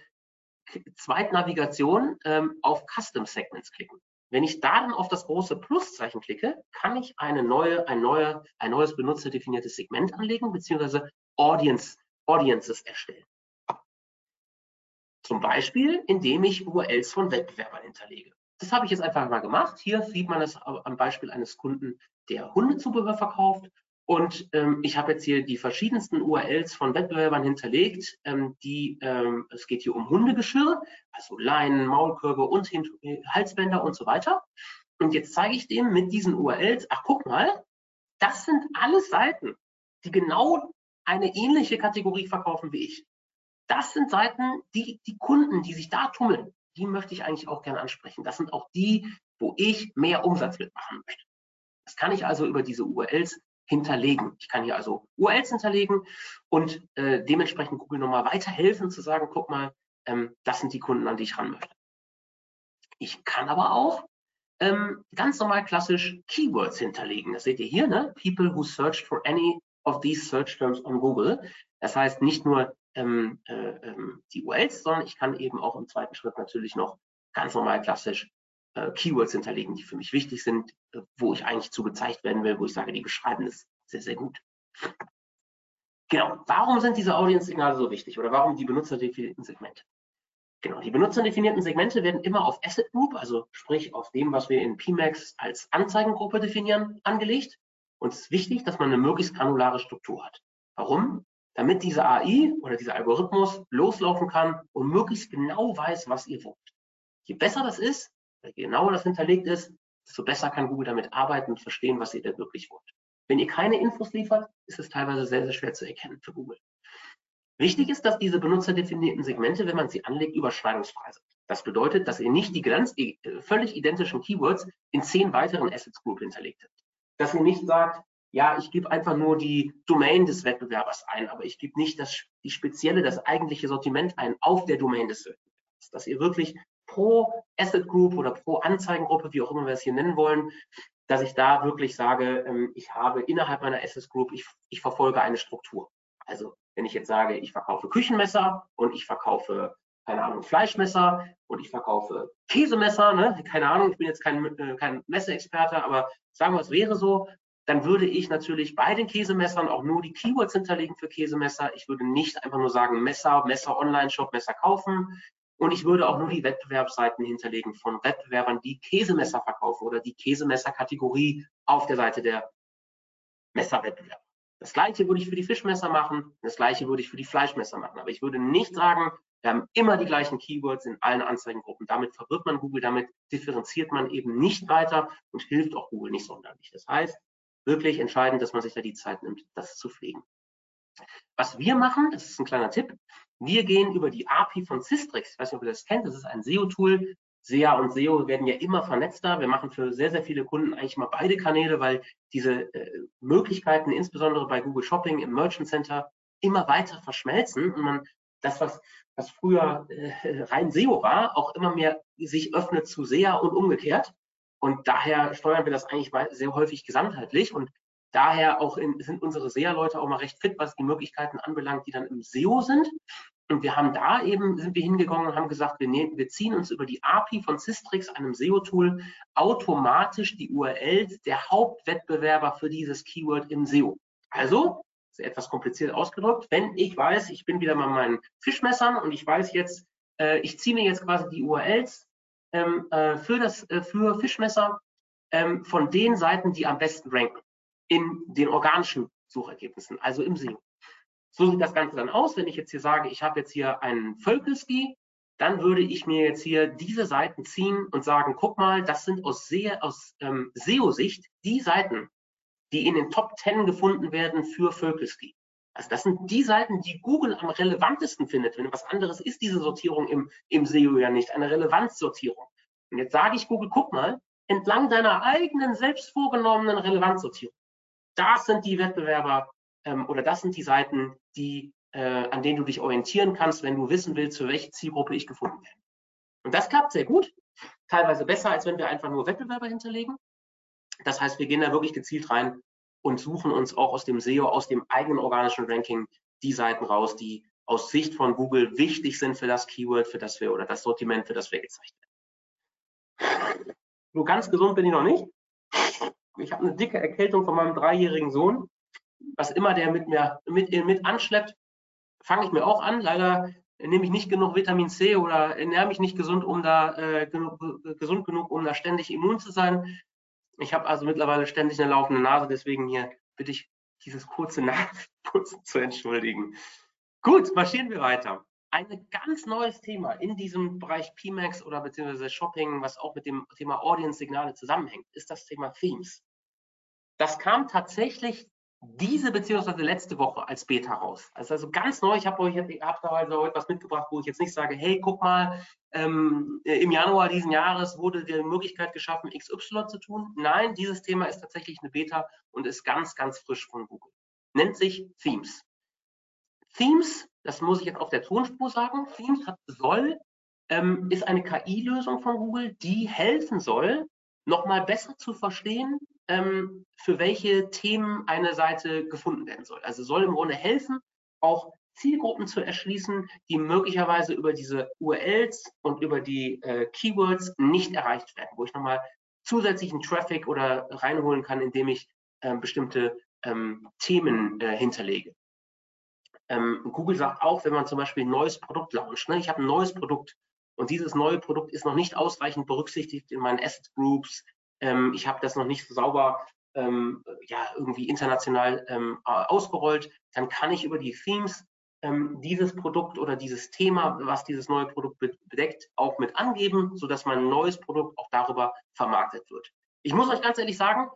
Zweitnavigation ähm, auf Custom Segments klicken. Wenn ich da dann auf das große Pluszeichen klicke, kann ich eine neue, ein, neue, ein neues benutzerdefiniertes Segment anlegen, beziehungsweise Audience, Audiences erstellen. Zum Beispiel, indem ich URLs von Wettbewerbern hinterlege. Das habe ich jetzt einfach mal gemacht. Hier sieht man es am Beispiel eines Kunden, der Hundezubehör verkauft. Und ähm, ich habe jetzt hier die verschiedensten URLs von Wettbewerbern hinterlegt, ähm, die, ähm, es geht hier um Hundegeschirr, also Leinen, Maulkörbe und Halsbänder und so weiter. Und jetzt zeige ich dem mit diesen URLs, ach guck mal, das sind alles Seiten, die genau eine ähnliche Kategorie verkaufen wie ich. Das sind Seiten, die, die Kunden, die sich da tummeln, die möchte ich eigentlich auch gerne ansprechen. Das sind auch die, wo ich mehr Umsatz mitmachen möchte. Das kann ich also über diese URLs hinterlegen. Ich kann hier also URLs hinterlegen und äh, dementsprechend Google nochmal weiterhelfen zu sagen, guck mal, ähm, das sind die Kunden, an die ich ran möchte. Ich kann aber auch ähm, ganz normal klassisch Keywords hinterlegen. Das seht ihr hier, ne? People who searched for any of these search terms on Google. Das heißt nicht nur ähm, äh, ähm, die URLs, sondern ich kann eben auch im zweiten Schritt natürlich noch ganz normal klassisch äh, Keywords hinterlegen, die für mich wichtig sind, äh, wo ich eigentlich zu gezeigt werden will, wo ich sage, die beschreiben es sehr, sehr gut. Genau, warum sind diese Audience-Signale so wichtig oder warum die benutzerdefinierten Segmente? Genau, die benutzerdefinierten Segmente werden immer auf Asset Group, also sprich auf dem, was wir in PMAX als Anzeigengruppe definieren, angelegt. Und es ist wichtig, dass man eine möglichst granulare Struktur hat. Warum? Damit diese AI oder dieser Algorithmus loslaufen kann und möglichst genau weiß, was ihr wollt. Je besser das ist, je genauer das hinterlegt ist, desto besser kann Google damit arbeiten und verstehen, was ihr da wirklich wollt. Wenn ihr keine Infos liefert, ist es teilweise sehr, sehr schwer zu erkennen für Google. Wichtig ist, dass diese benutzerdefinierten Segmente, wenn man sie anlegt, überschneidungsfrei sind. Das bedeutet, dass ihr nicht die ganz äh, völlig identischen Keywords in zehn weiteren Assets Group hinterlegt habt. Dass ihr nicht sagt, ja, ich gebe einfach nur die Domain des Wettbewerbers ein, aber ich gebe nicht das, die spezielle, das eigentliche Sortiment ein auf der Domain des Wettbewerbers. Dass ihr wirklich pro Asset Group oder pro Anzeigengruppe, wie auch immer wir es hier nennen wollen, dass ich da wirklich sage, ähm, ich habe innerhalb meiner Asset Group, ich, ich verfolge eine Struktur. Also wenn ich jetzt sage, ich verkaufe Küchenmesser und ich verkaufe, keine Ahnung, Fleischmesser und ich verkaufe Käsemesser, ne? keine Ahnung, ich bin jetzt kein, äh, kein Messeexperte, aber sagen wir, es wäre so, dann würde ich natürlich bei den Käsemessern auch nur die Keywords hinterlegen für Käsemesser. Ich würde nicht einfach nur sagen Messer, Messer Online-Shop, Messer kaufen. Und ich würde auch nur die Wettbewerbsseiten hinterlegen von Wettbewerbern, die Käsemesser verkaufen oder die Käsemesser-Kategorie auf der Seite der Messerwettbewerber. Das gleiche würde ich für die Fischmesser machen, das gleiche würde ich für die Fleischmesser machen. Aber ich würde nicht sagen, wir haben immer die gleichen Keywords in allen Anzeigengruppen. Damit verwirrt man Google, damit differenziert man eben nicht weiter und hilft auch Google nicht sonderlich. Das heißt, wirklich entscheidend, dass man sich da die Zeit nimmt, das zu pflegen. Was wir machen, das ist ein kleiner Tipp, wir gehen über die API von Systrix. Ich weiß nicht, ob ihr das kennt, das ist ein SEO-Tool, SEA und SEO werden ja immer vernetzter. Wir machen für sehr, sehr viele Kunden eigentlich mal beide Kanäle, weil diese äh, Möglichkeiten, insbesondere bei Google Shopping im Merchant Center, immer weiter verschmelzen und man das, was, was früher äh, rein SEO war, auch immer mehr sich öffnet zu SEA und umgekehrt. Und daher steuern wir das eigentlich sehr häufig gesamtheitlich und daher auch in, sind unsere SEA-Leute auch mal recht fit, was die Möglichkeiten anbelangt, die dann im SEO sind. Und wir haben da eben, sind wir hingegangen und haben gesagt, wir, nehmen, wir ziehen uns über die API von Systrix, einem SEO-Tool, automatisch die URLs der Hauptwettbewerber für dieses Keyword im SEO. Also, etwas kompliziert ausgedrückt, wenn ich weiß, ich bin wieder mal meinen Fischmessern und ich weiß jetzt, äh, ich ziehe mir jetzt quasi die URLs ähm, äh, für, das, äh, für Fischmesser ähm, von den Seiten, die am besten ranken in den organischen Suchergebnissen, also im SEO. So sieht das Ganze dann aus, wenn ich jetzt hier sage, ich habe jetzt hier einen Völkelski, dann würde ich mir jetzt hier diese Seiten ziehen und sagen, guck mal, das sind aus, SEO, aus ähm, SEO-Sicht die Seiten, die in den Top 10 gefunden werden für Völkelski. Also das sind die Seiten, die Google am relevantesten findet. Wenn was anderes ist diese Sortierung im, im SEO ja nicht, eine Relevanzsortierung. Und jetzt sage ich Google, guck mal, entlang deiner eigenen selbst vorgenommenen Relevanzsortierung, das sind die Wettbewerber ähm, oder das sind die Seiten, die, äh, an denen du dich orientieren kannst, wenn du wissen willst, für welche Zielgruppe ich gefunden werde. Und das klappt sehr gut, teilweise besser, als wenn wir einfach nur Wettbewerber hinterlegen. Das heißt, wir gehen da wirklich gezielt rein und suchen uns auch aus dem SEO, aus dem eigenen organischen Ranking die Seiten raus, die aus Sicht von Google wichtig sind für das Keyword, für das wir oder das Sortiment, für das wir gezeigt werden. Nur ganz gesund bin ich noch nicht ich habe eine dicke Erkältung von meinem dreijährigen Sohn. Was immer der mit mir mit, mit anschleppt, fange ich mir auch an. Leider nehme ich nicht genug Vitamin C oder ernähre mich nicht gesund, um da äh, genug, gesund genug, um da ständig immun zu sein. Ich habe also mittlerweile ständig eine laufende Nase, deswegen hier bitte ich dieses kurze Nasenputzen zu entschuldigen. Gut, marschieren wir weiter. Ein ganz neues Thema in diesem Bereich PMAX oder beziehungsweise Shopping, was auch mit dem Thema Audience-Signale zusammenhängt, ist das Thema Themes. Das kam tatsächlich diese beziehungsweise letzte Woche als Beta raus. Also, also ganz neu, ich habe euch hab da also etwas mitgebracht, wo ich jetzt nicht sage, hey, guck mal, ähm, im Januar diesen Jahres wurde die Möglichkeit geschaffen, XY zu tun. Nein, dieses Thema ist tatsächlich eine Beta und ist ganz, ganz frisch von Google. Nennt sich Themes. Themes, das muss ich jetzt auf der Tonspur sagen, Themes hat, soll, ähm, ist eine KI-Lösung von Google, die helfen soll, nochmal besser zu verstehen, ähm, für welche Themen eine Seite gefunden werden soll. Also soll im Grunde helfen, auch Zielgruppen zu erschließen, die möglicherweise über diese URLs und über die äh, Keywords nicht erreicht werden, wo ich nochmal zusätzlichen Traffic oder reinholen kann, indem ich äh, bestimmte ähm, Themen äh, hinterlege. Ähm, Google sagt auch, wenn man zum Beispiel ein neues Produkt launcht, ne, ich habe ein neues Produkt und dieses neue Produkt ist noch nicht ausreichend berücksichtigt in meinen Asset Groups, ähm, ich habe das noch nicht sauber ähm, ja, irgendwie international ähm, ausgerollt, dann kann ich über die Themes ähm, dieses Produkt oder dieses Thema, was dieses neue Produkt bedeckt, auch mit angeben, sodass mein neues Produkt auch darüber vermarktet wird. Ich muss euch ganz ehrlich sagen,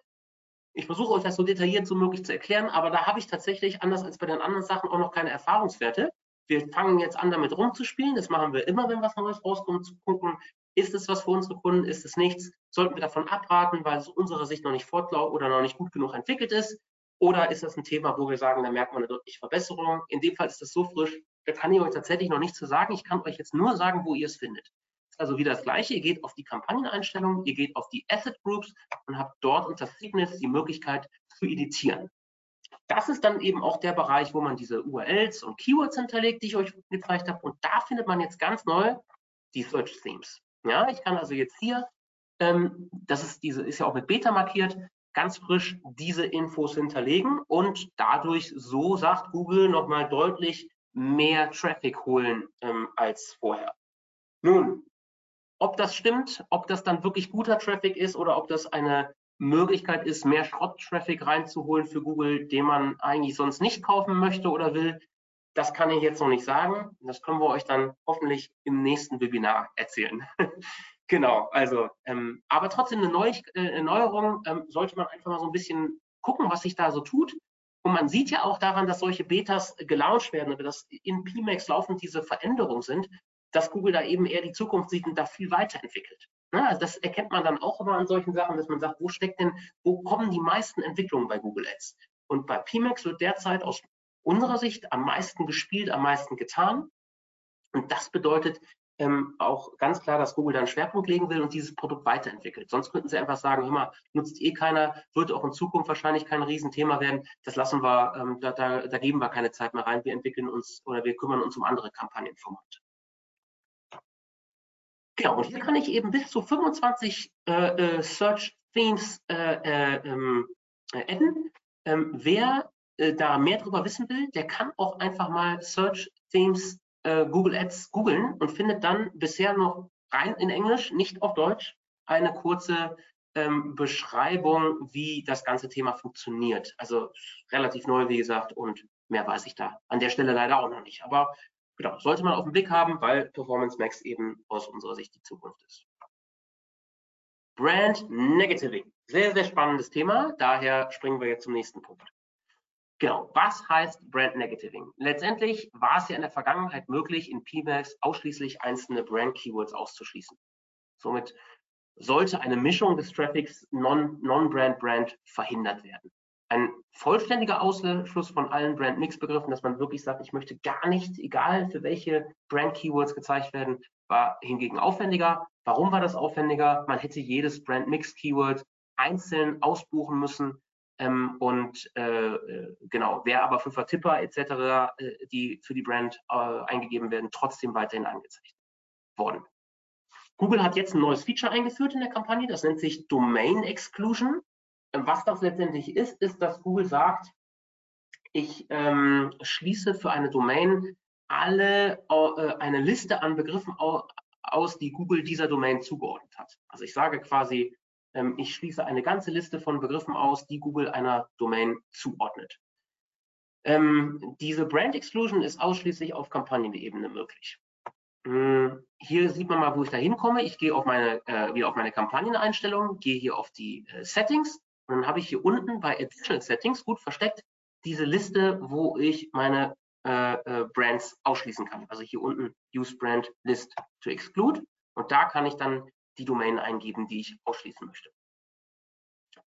Ich versuche euch das so detailliert wie möglich zu erklären, aber da habe ich tatsächlich, anders als bei den anderen Sachen, auch noch keine Erfahrungswerte. Wir fangen jetzt an, damit rumzuspielen. Das machen wir immer, wenn was Neues rauskommt, zu gucken, ist es was für unsere Kunden, ist es nichts? Sollten wir davon abraten, weil es aus unserer Sicht noch nicht fortlaufend oder noch nicht gut genug entwickelt ist? Oder ist das ein Thema, wo wir sagen, da merkt man eine deutliche Verbesserung? In dem Fall ist das so frisch, da kann ich euch tatsächlich noch nichts zu sagen. Ich kann euch jetzt nur sagen, wo ihr es findet. also wieder das Gleiche. Ihr geht auf die Kampagneneinstellungen, ihr geht auf die Asset Groups und habt dort unter Thickness die Möglichkeit zu editieren. Das ist dann eben auch der Bereich, wo man diese URLs und Keywords hinterlegt, die ich euch gezeigt habe. Und da findet man jetzt ganz neu die Search Themes. Ja, ich kann also jetzt hier, ähm, das ist diese, ist ja auch mit Beta markiert, ganz frisch diese Infos hinterlegen und dadurch, so sagt Google, nochmal deutlich mehr Traffic holen ähm, als vorher. Nun, ob das stimmt, ob das dann wirklich guter Traffic ist oder ob das eine Möglichkeit ist, mehr Schrott-Traffic reinzuholen für Google, den man eigentlich sonst nicht kaufen möchte oder will, das kann ich jetzt noch nicht sagen. Das können wir euch dann hoffentlich im nächsten Webinar erzählen. genau, also, ähm, aber trotzdem eine, Neu äh, Neuerung ähm, sollte man einfach mal so ein bisschen gucken, was sich da so tut. Und man sieht ja auch daran, dass solche Betas gelauncht werden, oder dass in PMAX laufend diese Veränderungen sind, dass Google da eben eher die Zukunft sieht und da viel weiterentwickelt. Ja, also das erkennt man dann auch immer an solchen Sachen, dass man sagt, wo steckt denn, wo kommen die meisten Entwicklungen bei Google Ads? Und bei PMAX wird derzeit aus unserer Sicht am meisten gespielt, am meisten getan. Und das bedeutet ähm, auch ganz klar, dass Google dann Schwerpunkt legen will und dieses Produkt weiterentwickelt. Sonst könnten sie einfach sagen, hör mal, nutzt eh keiner, wird auch in Zukunft wahrscheinlich kein Riesenthema werden. Das lassen wir, ähm, da, da, da geben wir keine Zeit mehr rein. Wir entwickeln uns oder wir kümmern uns um andere Kampagnenformate. Genau, und hier kann ich eben bis zu 25 äh, äh, Search Themes äh, äh, ähm, äh adden. Ähm, wer äh, da mehr darüber wissen will, der kann auch einfach mal Search Themes äh, Google Ads googeln und findet dann bisher noch rein in Englisch, nicht auf Deutsch, eine kurze ähm, Beschreibung, wie das ganze Thema funktioniert. Also relativ neu, wie gesagt, und mehr weiß ich da an der Stelle leider auch noch nicht. Aber genau, sollte man auf den Blick haben, weil Performance Max eben aus unserer Sicht die Zukunft ist. Brand Negativing. Sehr, sehr spannendes Thema. Daher springen wir jetzt zum nächsten Punkt. Genau, was heißt Brand Negativing? Letztendlich war es ja in der Vergangenheit möglich, in PMAX ausschließlich einzelne Brand-Keywords auszuschließen. Somit sollte eine Mischung des Traffics Non-Brand-Brand verhindert werden. Ein vollständiger Ausschluss von allen Brand-Mix-Begriffen, dass man wirklich sagt, ich möchte gar nicht, egal für welche Brand-Keywords gezeigt werden, war hingegen aufwendiger. Warum war das aufwendiger? Man hätte jedes Brand-Mix-Keyword einzeln ausbuchen müssen ähm, und äh, äh, genau, wer aber für Vertipper etc., äh, die für die Brand äh, eingegeben werden, trotzdem weiterhin angezeigt worden. Google hat jetzt ein neues Feature eingeführt in der Kampagne, das nennt sich Domain Exclusion. Ähm, was das letztendlich ist, ist, dass Google sagt, ich ähm, schließe für eine Domain alle äh, eine Liste an Begriffen aus, die Google dieser Domain zugeordnet hat. Also ich sage quasi, ich schließe eine ganze Liste von Begriffen aus, die Google einer Domain zuordnet. Ähm, diese Brand Exclusion ist ausschließlich auf Kampagnenebene möglich. Hm, hier sieht man mal, wo ich da hinkomme. Ich gehe auf meine, äh, wieder auf meine Kampagneneinstellungen, gehe hier auf die äh, Settings und dann habe ich hier unten bei Additional Settings gut versteckt diese Liste, wo ich meine äh, äh, Brands ausschließen kann. Also hier unten Use Brand List to Exclude und da kann ich dann die Domain eingeben, die ich ausschließen möchte.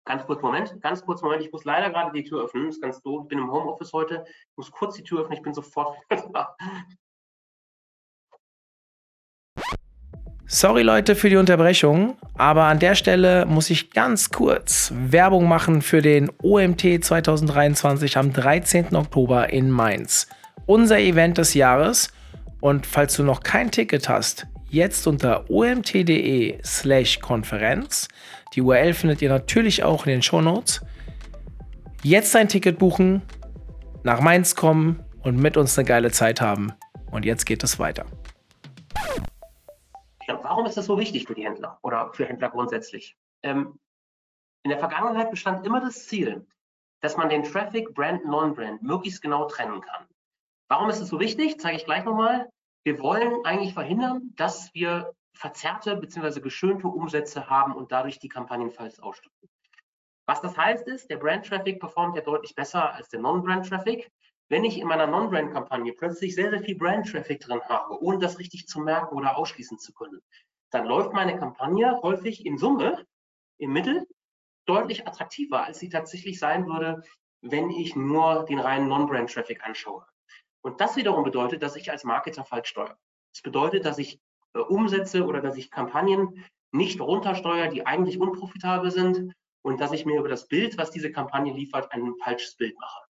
Ganz kurz, Moment, ganz kurz, Moment, ich muss leider gerade die Tür öffnen, das ist ganz doof, ich bin im Homeoffice heute, ich muss kurz die Tür öffnen, ich bin sofort da. Sorry Leute für die Unterbrechung, aber an der Stelle muss ich ganz kurz Werbung machen für den OMT 2023 am 13. Oktober in Mainz. Unser Event des Jahres. Und falls du noch kein Ticket hast, jetzt unter omt.de slash Konferenz. Die URL findet ihr natürlich auch in den Show Notes. Jetzt ein Ticket buchen, nach Mainz kommen und mit uns eine geile Zeit haben. Und jetzt geht es weiter. Ja, warum ist das so wichtig für die Händler oder für Händler grundsätzlich? Ähm, in der Vergangenheit bestand immer das Ziel, dass man den Traffic Brand Non-Brand möglichst genau trennen kann. Warum ist es so wichtig? Zeige ich gleich nochmal. Wir wollen eigentlich verhindern, dass wir verzerrte bzw. geschönte Umsätze haben und dadurch die Kampagnen falsch ausstücken. Was das heißt ist, der Brand-Traffic performt ja deutlich besser als der Non-Brand-Traffic. Wenn ich in meiner Non-Brand-Kampagne plötzlich sehr, sehr viel Brand-Traffic drin habe, ohne das richtig zu merken oder ausschließen zu können, dann läuft meine Kampagne häufig in Summe, im Mittel, deutlich attraktiver, als sie tatsächlich sein würde, wenn ich nur den reinen Non-Brand-Traffic anschaue. Und das wiederum bedeutet, dass ich als Marketer falsch steuere. Das bedeutet, dass ich äh, Umsätze oder dass ich Kampagnen nicht runtersteuere, die eigentlich unprofitabel sind und dass ich mir über das Bild, was diese Kampagne liefert, ein falsches Bild mache.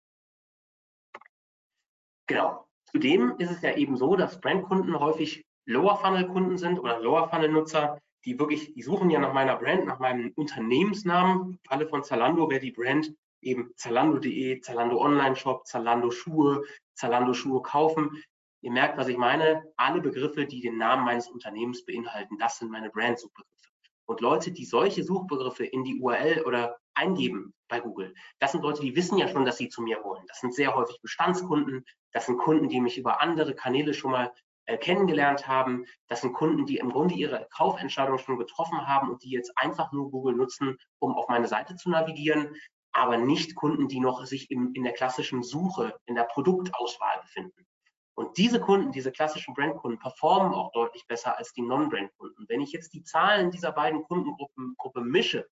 Genau. Zudem ist es ja eben so, dass Brandkunden häufig Lower-Funnel-Kunden sind oder Lower-Funnel-Nutzer, die wirklich, die suchen ja nach meiner Brand, nach meinem Unternehmensnamen. Im Falle von Zalando wäre die Brand eben Zalando.de, Zalando Online Shop, Zalando Schuhe, Zalando Schuhe kaufen. Ihr merkt, was ich meine. Alle Begriffe, die den Namen meines Unternehmens beinhalten, das sind meine Brand-Suchbegriffe. Und Leute, die solche Suchbegriffe in die URL oder eingeben bei Google, das sind Leute, die wissen ja schon, dass sie zu mir wollen. Das sind sehr häufig Bestandskunden. Das sind Kunden, die mich über andere Kanäle schon mal äh, kennengelernt haben. Das sind Kunden, die im Grunde ihre Kaufentscheidung schon getroffen haben und die jetzt einfach nur Google nutzen, um auf meine Seite zu navigieren, aber nicht Kunden, die noch sich im, in der klassischen Suche, in der Produktauswahl befinden. Und diese Kunden, diese klassischen Brandkunden, performen auch deutlich besser als die Non-Brand-Kunden. Wenn ich jetzt die Zahlen dieser beiden Kundengruppen Gruppe mische,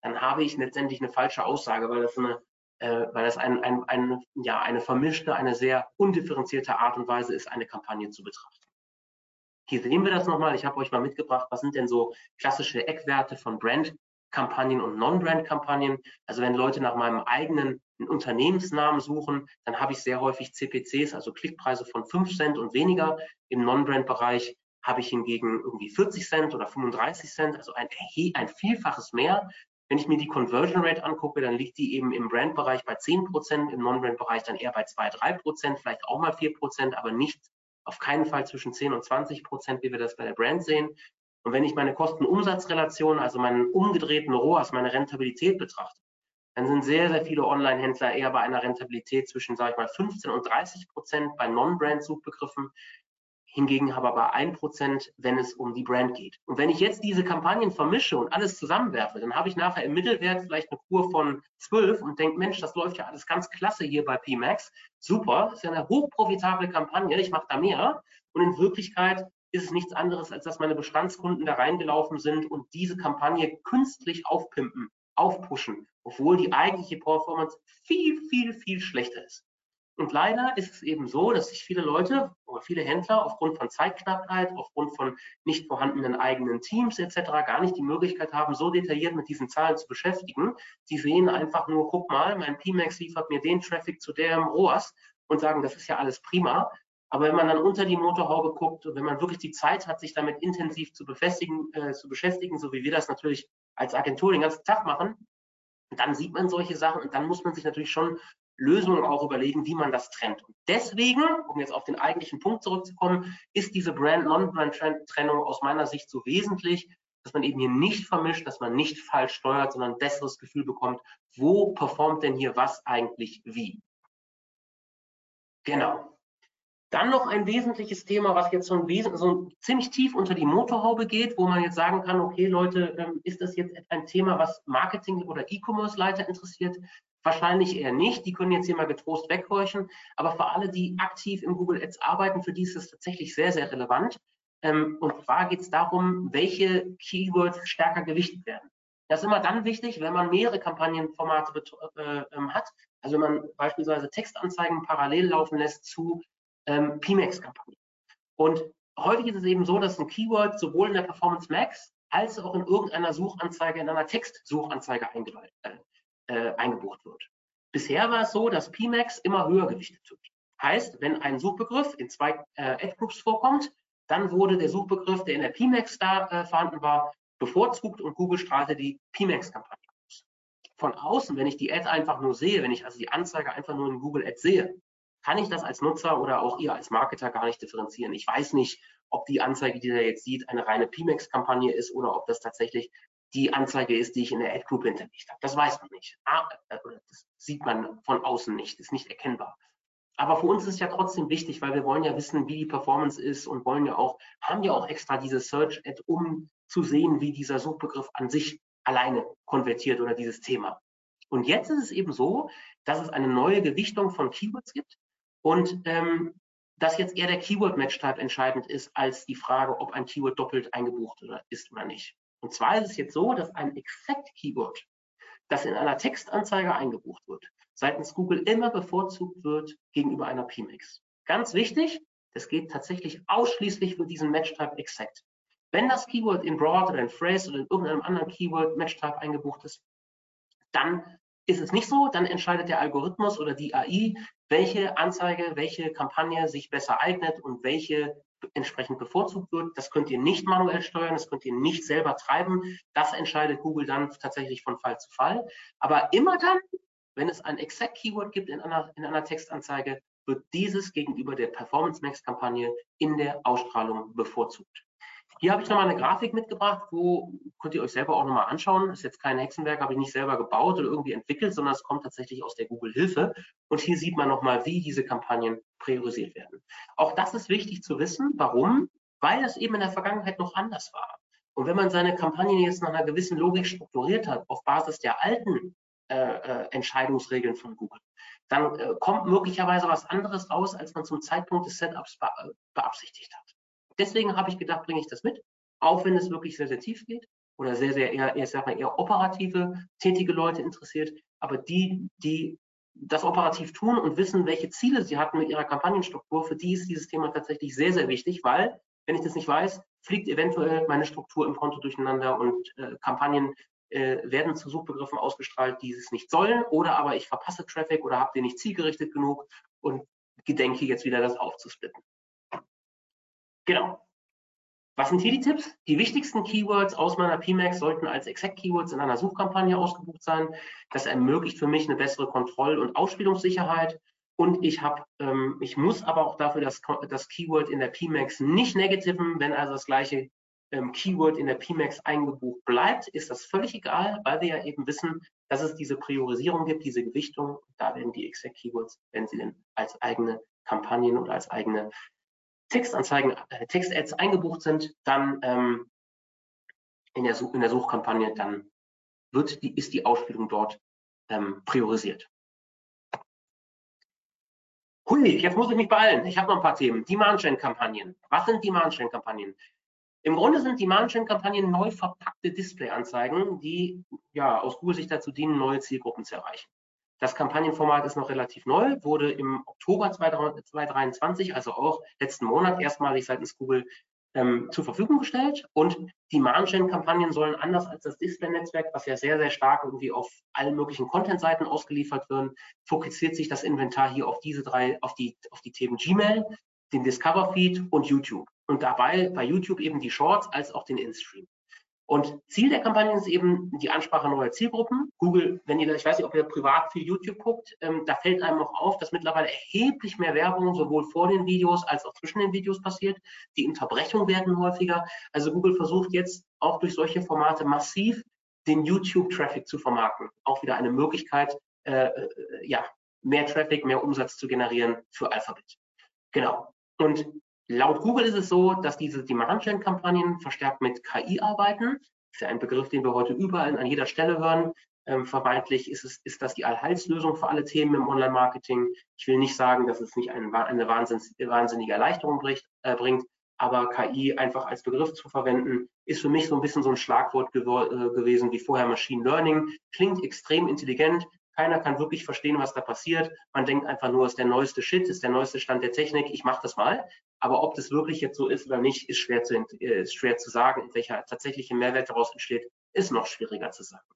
dann habe ich letztendlich eine falsche Aussage, weil das eine, äh, weil das ein, ein, ein, ja, eine vermischte, eine sehr undifferenzierte Art und Weise ist, eine Kampagne zu betrachten. Hier sehen wir das nochmal. Ich habe euch mal mitgebracht, was sind denn so klassische Eckwerte von Brand-Kampagnen und Non-Brand-Kampagnen. Also wenn Leute nach meinem eigenen Unternehmensnamen suchen, dann habe ich sehr häufig CPCs, also Klickpreise von 5 Cent und weniger. Im Non-Brand-Bereich habe ich hingegen irgendwie 40 Cent oder 35 Cent, also ein, ein Vielfaches mehr. Wenn ich mir die Conversion Rate angucke, dann liegt die eben im Brand-Bereich bei 10 Prozent, im Non-Brand-Bereich dann eher bei 2, 3 Prozent, vielleicht auch mal 4 Prozent, aber nicht auf keinen Fall zwischen 10 und 20 Prozent, wie wir das bei der Brand sehen. Und wenn ich meine Kosten-Umsatz-Relation, also meinen umgedrehten ROAS, meine Rentabilität betrachte, dann sind sehr, sehr viele Online-Händler eher bei einer Rentabilität zwischen, sage ich mal, 15 und 30 Prozent bei Non-Brand-Suchbegriffen. Hingegen aber bei 1 Prozent, wenn es um die Brand geht. Und wenn ich jetzt diese Kampagnen vermische und alles zusammenwerfe, dann habe ich nachher im Mittelwert vielleicht eine Kur von 12 und denke, Mensch, das läuft ja alles ganz klasse hier bei PMAX. Super, ist ja eine hochprofitable Kampagne, ich mache da mehr. Und in Wirklichkeit ist es nichts anderes, als dass meine Bestandskunden da reingelaufen sind und diese Kampagne künstlich aufpimpen, aufpushen obwohl die eigentliche Performance viel, viel, viel schlechter ist. Und leider ist es eben so, dass sich viele Leute oder viele Händler aufgrund von Zeitknappheit, aufgrund von nicht vorhandenen eigenen Teams etc. gar nicht die Möglichkeit haben, so detailliert mit diesen Zahlen zu beschäftigen. Sie sehen einfach nur, guck mal, mein PMAX liefert mir den Traffic zu der im ROAS und sagen, das ist ja alles prima. Aber wenn man dann unter die Motorhaube guckt und wenn man wirklich die Zeit hat, sich damit intensiv zu, befestigen, äh, zu beschäftigen, so wie wir das natürlich als Agentur den ganzen Tag machen, dann sieht man solche Sachen und dann muss man sich natürlich schon Lösungen auch überlegen, wie man das trennt. Und deswegen, um jetzt auf den eigentlichen Punkt zurückzukommen, ist diese Brand-Non-Brand-Trennung aus meiner Sicht so wesentlich, dass man eben hier nicht vermischt, dass man nicht falsch steuert, sondern ein besseres Gefühl bekommt, wo performt denn hier was eigentlich wie. Genau. Dann noch ein wesentliches Thema, was jetzt so, ein so ziemlich tief unter die Motorhaube geht, wo man jetzt sagen kann, okay Leute, ähm, ist das jetzt ein Thema, was Marketing- oder E-Commerce-Leiter interessiert? Wahrscheinlich eher nicht. Die können jetzt hier mal getrost weghorchen. Aber für alle, die aktiv im Google Ads arbeiten, für die ist es tatsächlich sehr, sehr relevant. Ähm, und zwar geht es darum, welche Keywords stärker gewichtet werden. Das ist immer dann wichtig, wenn man mehrere Kampagnenformate äh, ähm, hat. Also wenn man beispielsweise Textanzeigen parallel laufen lässt zu ähm, PMAX-Kampagne. Und häufig ist es eben so, dass ein Keyword sowohl in der Performance Max als auch in irgendeiner Suchanzeige, in einer Textsuchanzeige äh, äh, eingebucht wird. Bisher war es so, dass PMAX immer höher gewichtet wird. Heißt, wenn ein Suchbegriff in zwei äh, Ad-Groups vorkommt, dann wurde der Suchbegriff, der in der PMAX da äh, vorhanden war, bevorzugt und Google strahlte die PMAX-Kampagne aus. Von außen, wenn ich die Ad einfach nur sehe, wenn ich also die Anzeige einfach nur in Google Ads sehe, kann ich das als Nutzer oder auch ihr als Marketer gar nicht differenzieren. Ich weiß nicht, ob die Anzeige, die ihr jetzt sieht, eine reine PMAX-Kampagne ist oder ob das tatsächlich die Anzeige ist, die ich in der Ad-Group hinterlegt habe. Das weiß man nicht. Ah, äh, das sieht man von außen nicht, ist nicht erkennbar. Aber für uns ist es ja trotzdem wichtig, weil wir wollen ja wissen, wie die Performance ist und wollen ja auch, haben ja auch extra diese Search-Ad, um zu sehen, wie dieser Suchbegriff an sich alleine konvertiert oder dieses Thema. Und jetzt ist es eben so, dass es eine neue Gewichtung von Keywords gibt und ähm, dass jetzt eher der Keyword-Match-Type entscheidend ist, als die Frage, ob ein Keyword doppelt eingebucht ist oder nicht. Und zwar ist es jetzt so, dass ein Exact-Keyword, das in einer Textanzeige eingebucht wird, seitens Google immer bevorzugt wird gegenüber einer PMAX. Ganz wichtig, das geht tatsächlich ausschließlich für diesen Match-Type Exact. Wenn das Keyword in Broad oder in Phrase oder in irgendeinem anderen Keyword Match-Type eingebucht ist, dann ist es nicht so, dann entscheidet der Algorithmus oder die AI, welche Anzeige, welche Kampagne sich besser eignet und welche entsprechend bevorzugt wird. Das könnt ihr nicht manuell steuern, das könnt ihr nicht selber treiben. Das entscheidet Google dann tatsächlich von Fall zu Fall. Aber immer dann, wenn es ein Exact Keyword gibt in einer, in einer Textanzeige, wird dieses gegenüber der Performance Max Kampagne in der Ausstrahlung bevorzugt. Hier habe ich nochmal eine Grafik mitgebracht, wo könnt ihr euch selber auch nochmal anschauen. Ist jetzt kein Hexenwerk, habe ich nicht selber gebaut oder irgendwie entwickelt, sondern es kommt tatsächlich aus der Google-Hilfe. Und hier sieht man nochmal, wie diese Kampagnen priorisiert werden. Auch das ist wichtig zu wissen. Warum? Weil das eben in der Vergangenheit noch anders war. Und wenn man seine Kampagnen jetzt nach einer gewissen Logik strukturiert hat, auf Basis der alten äh, äh, Entscheidungsregeln von Google, dann äh, kommt möglicherweise was anderes raus, als man zum Zeitpunkt des Setups be beabsichtigt hat. Deswegen habe ich gedacht, bringe ich das mit, auch wenn es wirklich sehr, sehr tief geht oder sehr, sehr eher, eher, sag mal, eher operative, tätige Leute interessiert. Aber die, die das operativ tun und wissen, welche Ziele sie hatten mit ihrer Kampagnenstruktur, für die ist dieses Thema tatsächlich sehr, sehr wichtig, weil, wenn ich das nicht weiß, fliegt eventuell meine Struktur im Konto durcheinander und äh, Kampagnen äh, werden zu Suchbegriffen ausgestrahlt, die es nicht sollen, oder aber ich verpasse Traffic oder habe den nicht zielgerichtet genug und gedenke jetzt wieder das aufzusplitten. Genau. Was sind hier die Tipps? Die wichtigsten Keywords aus meiner PMAX sollten als Exact Keywords in einer Suchkampagne ausgebucht sein. Das ermöglicht für mich eine bessere Kontroll- und Ausspielungssicherheit. Und ich habe, ähm, ich muss aber auch dafür das, das Keyword in der PMAX nicht negativen. Wenn also das gleiche ähm, Keyword in der PMAX eingebucht bleibt, ist das völlig egal, weil wir ja eben wissen, dass es diese Priorisierung gibt, diese Gewichtung. Da werden die Exact Keywords, wenn sie denn als eigene Kampagnen oder als eigene Textanzeigen, äh, Text-Ads eingebucht sind, dann ähm, in, der in der Suchkampagne, dann wird die, ist die Ausspielung dort ähm, priorisiert. Hui, jetzt muss ich mich beeilen. Ich habe noch ein paar Themen. Demand-Gen-Kampagnen. Was sind Demand-Gen-Kampagnen? Im Grunde sind Demand-Gen-Kampagnen neu verpackte Display-Anzeigen, die ja aus Google-Sicht dazu dienen, neue Zielgruppen zu erreichen. Das Kampagnenformat ist noch relativ neu, wurde im Oktober 2023, also auch letzten Monat, erstmalig seitens Google ähm, zur Verfügung gestellt. Und die Demand-Gen-Kampagnen sollen anders als das Display-Netzwerk, was ja sehr, sehr stark irgendwie auf allen möglichen Content-Seiten ausgeliefert wird, fokussiert sich das Inventar hier auf diese drei, auf die, auf die Themen Gmail, den Discover-Feed und YouTube. Und dabei bei YouTube eben die Shorts als auch den In-Stream. Und Ziel der Kampagne ist eben die Ansprache neuer Zielgruppen. Google, wenn ihr, ich weiß nicht, ob ihr privat viel YouTube guckt, ähm, da fällt einem noch auf, dass mittlerweile erheblich mehr Werbung sowohl vor den Videos als auch zwischen den Videos passiert. Die Unterbrechungen werden häufiger. Also Google versucht jetzt auch durch solche Formate massiv den YouTube-Traffic zu vermarkten. Auch wieder eine Möglichkeit, äh, äh, ja, mehr Traffic, mehr Umsatz zu generieren für Alphabet. Genau. Und Laut Google ist es so, dass diese Demand-Gen-Kampagnen verstärkt mit KI arbeiten. Das ist ja ein Begriff, den wir heute überall an jeder Stelle hören. Ähm, vermeintlich ist, es, ist das die Allheilslösung für alle Themen im Online-Marketing. Ich will nicht sagen, dass es nicht ein, eine wahnsinns, wahnsinnige Erleichterung bricht, äh, bringt, aber KI einfach als Begriff zu verwenden, ist für mich so ein bisschen so ein Schlagwort gew äh, gewesen wie vorher Machine Learning. Klingt extrem intelligent, keiner kann wirklich verstehen, was da passiert. Man denkt einfach nur, es ist der neueste Shit, ist der neueste Stand der Technik, ich mache das mal. Aber ob das wirklich jetzt so ist oder nicht, ist schwer zu, äh, ist schwer zu sagen. Und welcher tatsächliche Mehrwert daraus entsteht, ist noch schwieriger zu sagen.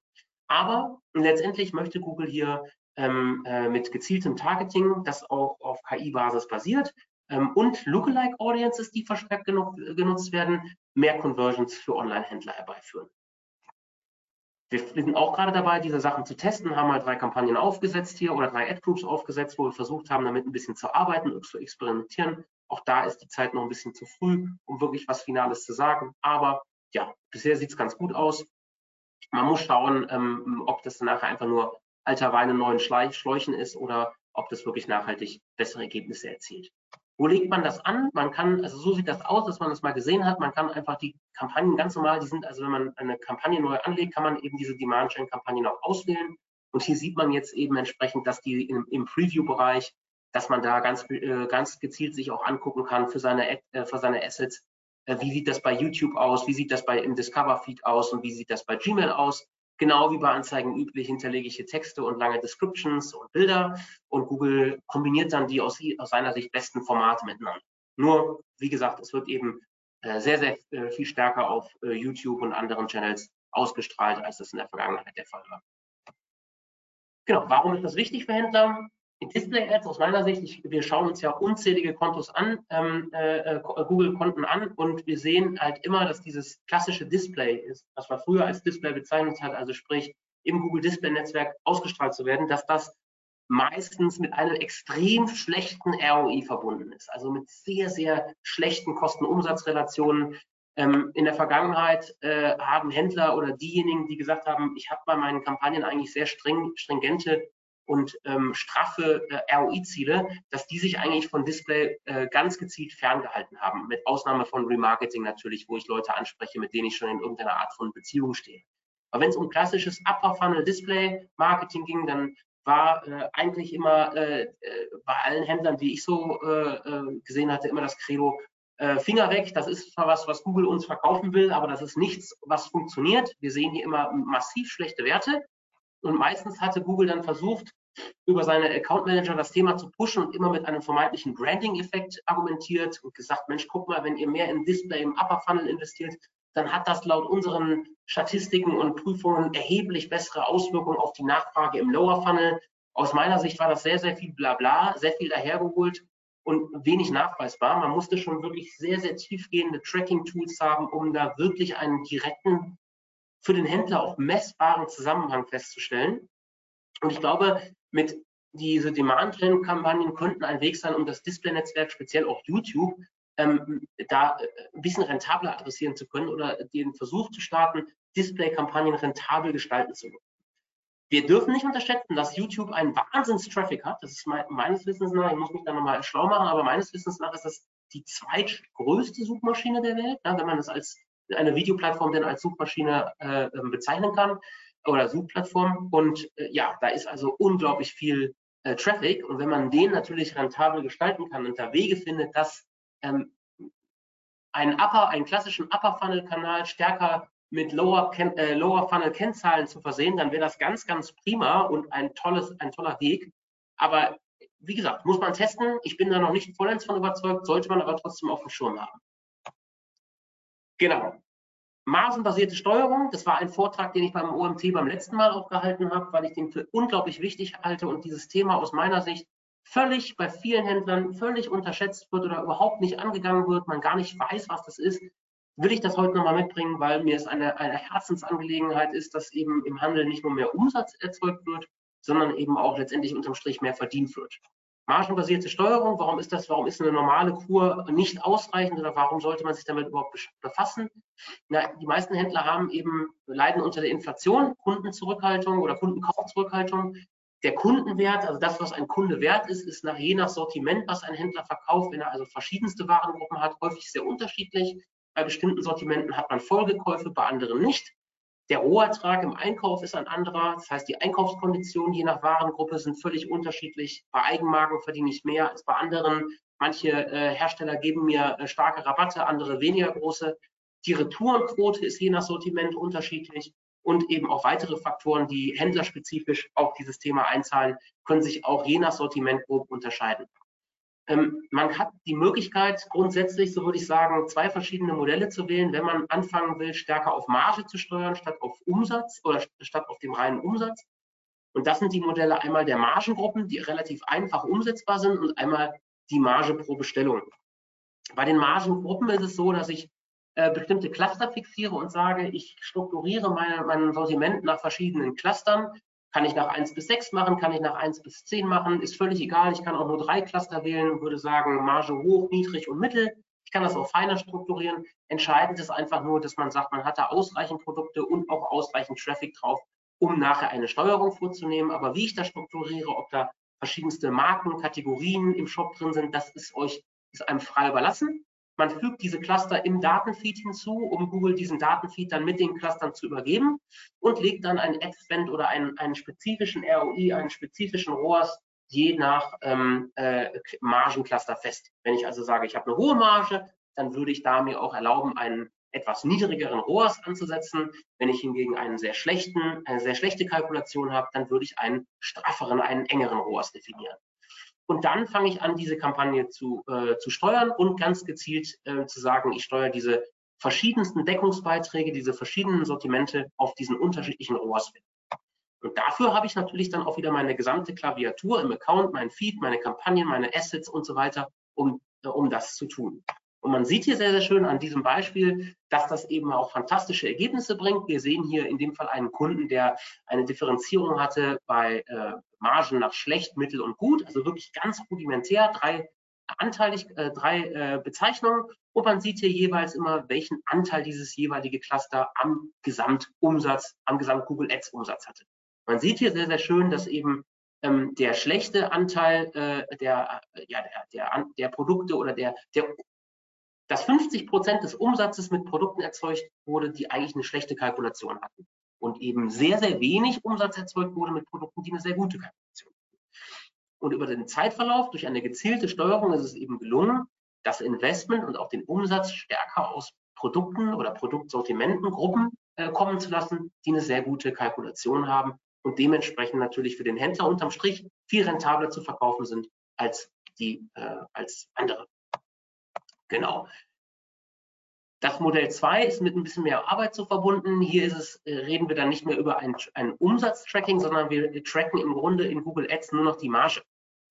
Aber letztendlich möchte Google hier ähm, äh, mit gezieltem Targeting, das auch auf KI-Basis basiert, ähm, und Lookalike Audiences, die verstärkt genutzt werden, mehr Conversions für Online-Händler herbeiführen. Wir sind auch gerade dabei, diese Sachen zu testen, haben mal drei Kampagnen aufgesetzt hier oder drei Ad-Groups aufgesetzt, wo wir versucht haben, damit ein bisschen zu arbeiten und zu experimentieren. Auch da ist die Zeit noch ein bisschen zu früh, um wirklich was Finales zu sagen. Aber ja, bisher sieht es ganz gut aus. Man muss schauen, ähm, ob das nachher einfach nur alter Wein in neuen Schläuchen ist oder ob das wirklich nachhaltig bessere Ergebnisse erzielt. Wo legt man das an? Man kann, also so sieht das aus, dass man das mal gesehen hat. Man kann einfach die Kampagnen ganz normal, die sind, also wenn man eine Kampagne neu anlegt, kann man eben diese Demand-Chain-Kampagnen auch auswählen. Und hier sieht man jetzt eben entsprechend, dass die im, im Preview-Bereich, dass man da ganz, äh, ganz gezielt sich auch angucken kann für seine, äh, für seine Assets. Äh, wie sieht das bei YouTube aus? Wie sieht das bei im Discover-Feed aus? Und wie sieht das bei Gmail aus? Genau wie bei Anzeigen üblich hinterlege ich hier Texte und lange Descriptions und Bilder und Google kombiniert dann die aus, aus seiner Sicht besten Formate miteinander. Nur, wie gesagt, es wird eben äh, sehr, sehr äh, viel stärker auf äh, YouTube und anderen Channels ausgestrahlt, als das in der Vergangenheit der Fall war. Genau, warum ist das wichtig für Händler? In Display-Ads aus meiner Sicht, ich, wir schauen uns ja unzählige Kontos an, ähm, äh, Google-Konten an und wir sehen halt immer, dass dieses klassische Display ist, was man früher als Display bezeichnet hat, also sprich im Google Display-Netzwerk ausgestrahlt zu werden, dass das meistens mit einem extrem schlechten ROI verbunden ist, also mit sehr, sehr schlechten Kosten-Umsatz-Relationen. Ähm, in der Vergangenheit äh, haben Händler oder diejenigen, die gesagt haben, ich habe bei meinen Kampagnen eigentlich sehr streng, stringente und ähm, straffe äh, ROI-Ziele, dass die sich eigentlich von Display äh, ganz gezielt ferngehalten haben, mit Ausnahme von Remarketing natürlich, wo ich Leute anspreche, mit denen ich schon in irgendeiner Art von Beziehung stehe. Aber wenn es um klassisches Upper Funnel Display Marketing ging, dann war äh, eigentlich immer äh, äh, bei allen Händlern, die ich so äh, äh, gesehen hatte, immer das Credo, äh, Finger weg, das ist zwar was, was Google uns verkaufen will, aber das ist nichts, was funktioniert. Wir sehen hier immer massiv schlechte Werte. Und meistens hatte Google dann versucht, über seine Account Manager das Thema zu pushen und immer mit einem vermeintlichen Branding-Effekt argumentiert und gesagt, Mensch, guck mal, wenn ihr mehr in Display im Upper Funnel investiert, dann hat das laut unseren Statistiken und Prüfungen erheblich bessere Auswirkungen auf die Nachfrage im Lower Funnel. Aus meiner Sicht war das sehr, sehr viel Blabla, sehr viel dahergeholt und wenig nachweisbar. Man musste schon wirklich sehr, sehr tiefgehende Tracking-Tools haben, um da wirklich einen direkten, für den Händler auch messbaren Zusammenhang festzustellen. Und ich glaube, mit diese Demand-Gen-Kampagnen könnten ein Weg sein, um das Display-Netzwerk, speziell auch YouTube, ähm, da äh, ein bisschen rentabler adressieren zu können oder den Versuch zu starten, Display-Kampagnen rentabel gestalten zu können. Wir dürfen nicht unterschätzen, dass YouTube einen Wahnsinns-Traffic hat. Das ist mein, meines Wissens nach, ich muss mich da nochmal schlau machen, aber meines Wissens nach ist das die zweitgrößte Suchmaschine der Welt, ja, wenn man das als eine Videoplattform denn als Suchmaschine äh, ähm, bezeichnen kann oder Suchplattform. Und äh, ja, da ist also unglaublich viel äh, Traffic. Und wenn man den natürlich rentabel gestalten kann und da Wege findet, das ähm, einen Upper, einen klassischen Upper Funnel Kanal stärker mit Lower, äh, Lower Funnel Kennzahlen zu versehen, dann wäre das ganz, ganz prima und ein tolles, ein toller Weg. Aber wie gesagt, muss man testen. Ich bin da noch nicht vollends von überzeugt, sollte man aber trotzdem auf dem Schirm haben. Genau. Margenbasierte Steuerung, das war ein Vortrag, den ich beim OMT beim letzten Mal auch gehalten habe, weil ich den für unglaublich wichtig halte und dieses Thema aus meiner Sicht völlig bei vielen Händlern völlig unterschätzt wird oder überhaupt nicht angegangen wird, man gar nicht weiß, was das ist, will ich das heute nochmal mitbringen, weil mir es eine, eine Herzensangelegenheit ist, dass eben im Handel nicht nur mehr Umsatz erzeugt wird, sondern eben auch letztendlich unterm Strich mehr verdient wird. Margenbasierte Steuerung, warum ist das, warum ist eine normale Kur nicht ausreichend oder warum sollte man sich damit überhaupt befassen? Na, die meisten Händler haben eben, leiden unter der Inflation, Kundenzurückhaltung oder Kundenkaufzurückhaltung der Kundenwert, also das, was ein Kunde wert ist, ist nach je nach Sortiment, was ein Händler verkauft, wenn er also verschiedenste Warengruppen hat, häufig sehr unterschiedlich. Bei bestimmten Sortimenten hat man Folgekäufe, bei anderen nicht. Der Rohertrag im Einkauf ist ein anderer. Das heißt, die Einkaufskonditionen je nach Warengruppe sind völlig unterschiedlich. Bei Eigenmarken verdiene ich mehr als bei anderen. Manche äh, Hersteller geben mir äh, starke Rabatte, andere weniger große. Die Retourenquote ist je nach Sortiment unterschiedlich und eben auch weitere Faktoren, die händlerspezifisch auf dieses Thema einzahlen, können sich auch je nach Sortiment grob unterscheiden. Ähm, man hat die Möglichkeit, grundsätzlich, so würde ich sagen, zwei verschiedene Modelle zu wählen, wenn man anfangen will, stärker auf Marge zu steuern, statt auf Umsatz oder statt auf dem reinen Umsatz. Und das sind die Modelle einmal der Margengruppen, die relativ einfach umsetzbar sind und einmal die Marge pro Bestellung. Bei den Margengruppen ist es so, dass ich äh, bestimmte Cluster fixiere und sage, ich strukturiere meine, mein Sortiment nach verschiedenen Clustern. Kann ich nach 1 bis 6 machen, kann ich nach 1 bis 10 machen, ist völlig egal. Ich kann auch nur drei Cluster wählen und würde sagen, Marge hoch, niedrig und mittel. Ich kann das auch feiner strukturieren. Entscheidend ist einfach nur, dass man sagt, man hat da ausreichend Produkte und auch ausreichend Traffic drauf, um nachher eine Steuerung vorzunehmen. Aber wie ich das strukturiere, ob da verschiedenste Marken, Kategorien im Shop drin sind, das ist euch, ist einem frei überlassen. Man fügt diese Cluster im Datenfeed hinzu, um Google diesen Datenfeed dann mit den Clustern zu übergeben und legt dann einen Ad-Spend oder einen, einen spezifischen ROI, einen spezifischen ROAS je nach ähm, äh, Margencluster fest. Wenn ich also sage, ich habe eine hohe Marge, dann würde ich da mir auch erlauben, einen etwas niedrigeren ROAS anzusetzen. Wenn ich hingegen einen sehr schlechten, eine sehr schlechte Kalkulation habe, dann würde ich einen strafferen, einen engeren ROAS definieren. Und dann fange ich an, diese Kampagne zu, äh, zu steuern und ganz gezielt äh, zu sagen, ich steuere diese verschiedensten Deckungsbeiträge, diese verschiedenen Sortimente auf diesen unterschiedlichen mit. Und dafür habe ich natürlich dann auch wieder meine gesamte Klaviatur im Account, mein Feed, meine Kampagnen, meine Assets und so weiter, um, äh, um das zu tun. Und man sieht hier sehr, sehr schön an diesem Beispiel, dass das eben auch fantastische Ergebnisse bringt. Wir sehen hier in dem Fall einen Kunden, der eine Differenzierung hatte bei äh, Margen nach schlecht, mittel und gut, also wirklich ganz rudimentär, drei anteilig, äh, drei äh, Bezeichnungen. Und man sieht hier jeweils immer, welchen Anteil dieses jeweilige Cluster am Gesamtumsatz, am Gesamt Google Ads Umsatz hatte. Man sieht hier sehr, sehr schön, dass eben ähm, der schlechte Anteil äh, der, ja, der, der, der Produkte oder der, der dass 50 Prozent des Umsatzes mit Produkten erzeugt wurde, die eigentlich eine schlechte Kalkulation hatten. Und eben sehr, sehr wenig Umsatz erzeugt wurde mit Produkten, die eine sehr gute Kalkulation hatten. Und über den Zeitverlauf, durch eine gezielte Steuerung, ist es eben gelungen, das Investment und auch den Umsatz stärker aus Produkten oder Produktsortimentengruppen äh, kommen zu lassen, die eine sehr gute Kalkulation haben und dementsprechend natürlich für den Händler unterm Strich viel rentabler zu verkaufen sind als die äh, als andere. Genau. Das Modell 2 ist mit ein bisschen mehr Arbeit so verbunden. Hier es, äh, reden wir dann nicht mehr über ein, ein Umsatztracking, sondern wir tracken im Grunde in Google Ads nur noch die Marge.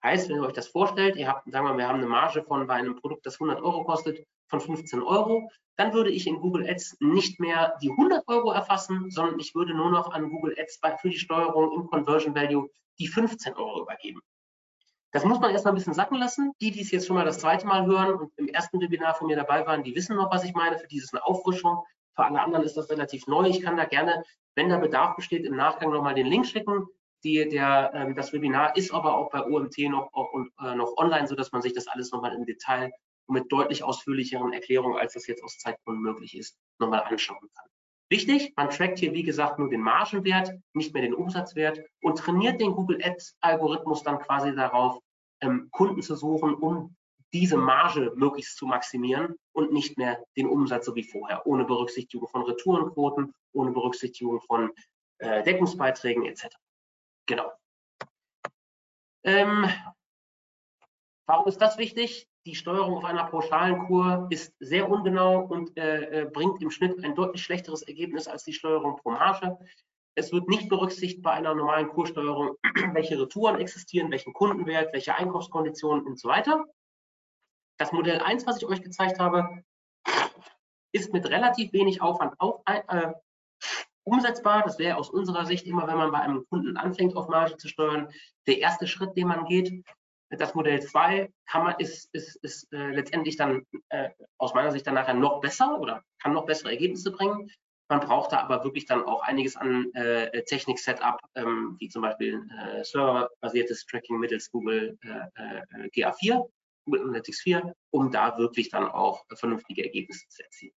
Heißt, wenn ihr euch das vorstellt, ihr habt, sagen wir, wir haben eine Marge von bei einem Produkt, das 100 Euro kostet, von 15 Euro, dann würde ich in Google Ads nicht mehr die 100 Euro erfassen, sondern ich würde nur noch an Google Ads für die Steuerung im Conversion Value die 15 Euro übergeben. Das muss man erstmal ein bisschen sacken lassen. Die, die es jetzt schon mal das zweite Mal hören und im ersten Webinar von mir dabei waren, die wissen noch, was ich meine. Für dieses eine Auffrischung. Für alle anderen ist das relativ neu. Ich kann da gerne, wenn da Bedarf besteht, im Nachgang nochmal den Link schicken. Die, der, ähm, das Webinar ist aber auch bei OMT noch, äh, noch online, sodass man sich das alles nochmal im Detail und mit deutlich ausführlicheren Erklärungen, als das jetzt aus Zeitgründen möglich ist, nochmal anschauen kann. Wichtig, man trackt hier, wie gesagt, nur den Margenwert, nicht mehr den Umsatzwert und trainiert den Google Ads Algorithmus dann quasi darauf, ähm, Kunden zu suchen, um diese Marge möglichst zu maximieren und nicht mehr den Umsatz so wie vorher, ohne Berücksichtigung von Retourenquoten, ohne Berücksichtigung von äh, Deckungsbeiträgen etc. Genau. Ähm, warum ist das wichtig? Die Steuerung auf einer pauschalen Kur ist sehr ungenau und äh, äh, bringt im Schnitt ein deutlich schlechteres Ergebnis als die Steuerung pro Marge. Es wird nicht berücksichtigt bei einer normalen Kurssteuerung, welche Retouren existieren, welchen Kundenwert, welche Einkaufskonditionen und so weiter. Das Modell 1, was ich euch gezeigt habe, ist mit relativ wenig Aufwand auch äh, umsetzbar. Das wäre aus unserer Sicht immer, wenn man bei einem Kunden anfängt, auf Marge zu steuern, der erste Schritt, den man geht. Das Modell 2 kann man, ist, ist, ist äh, letztendlich dann äh, aus meiner Sicht dann nachher noch besser oder kann noch bessere Ergebnisse bringen. Man braucht da aber wirklich dann auch einiges an äh, Technik-Setup, ähm, wie zum Beispiel äh, serverbasiertes Tracking mittels Google äh, äh GA4, Google Analytics 4, um da wirklich dann auch vernünftige Ergebnisse zu erzielen.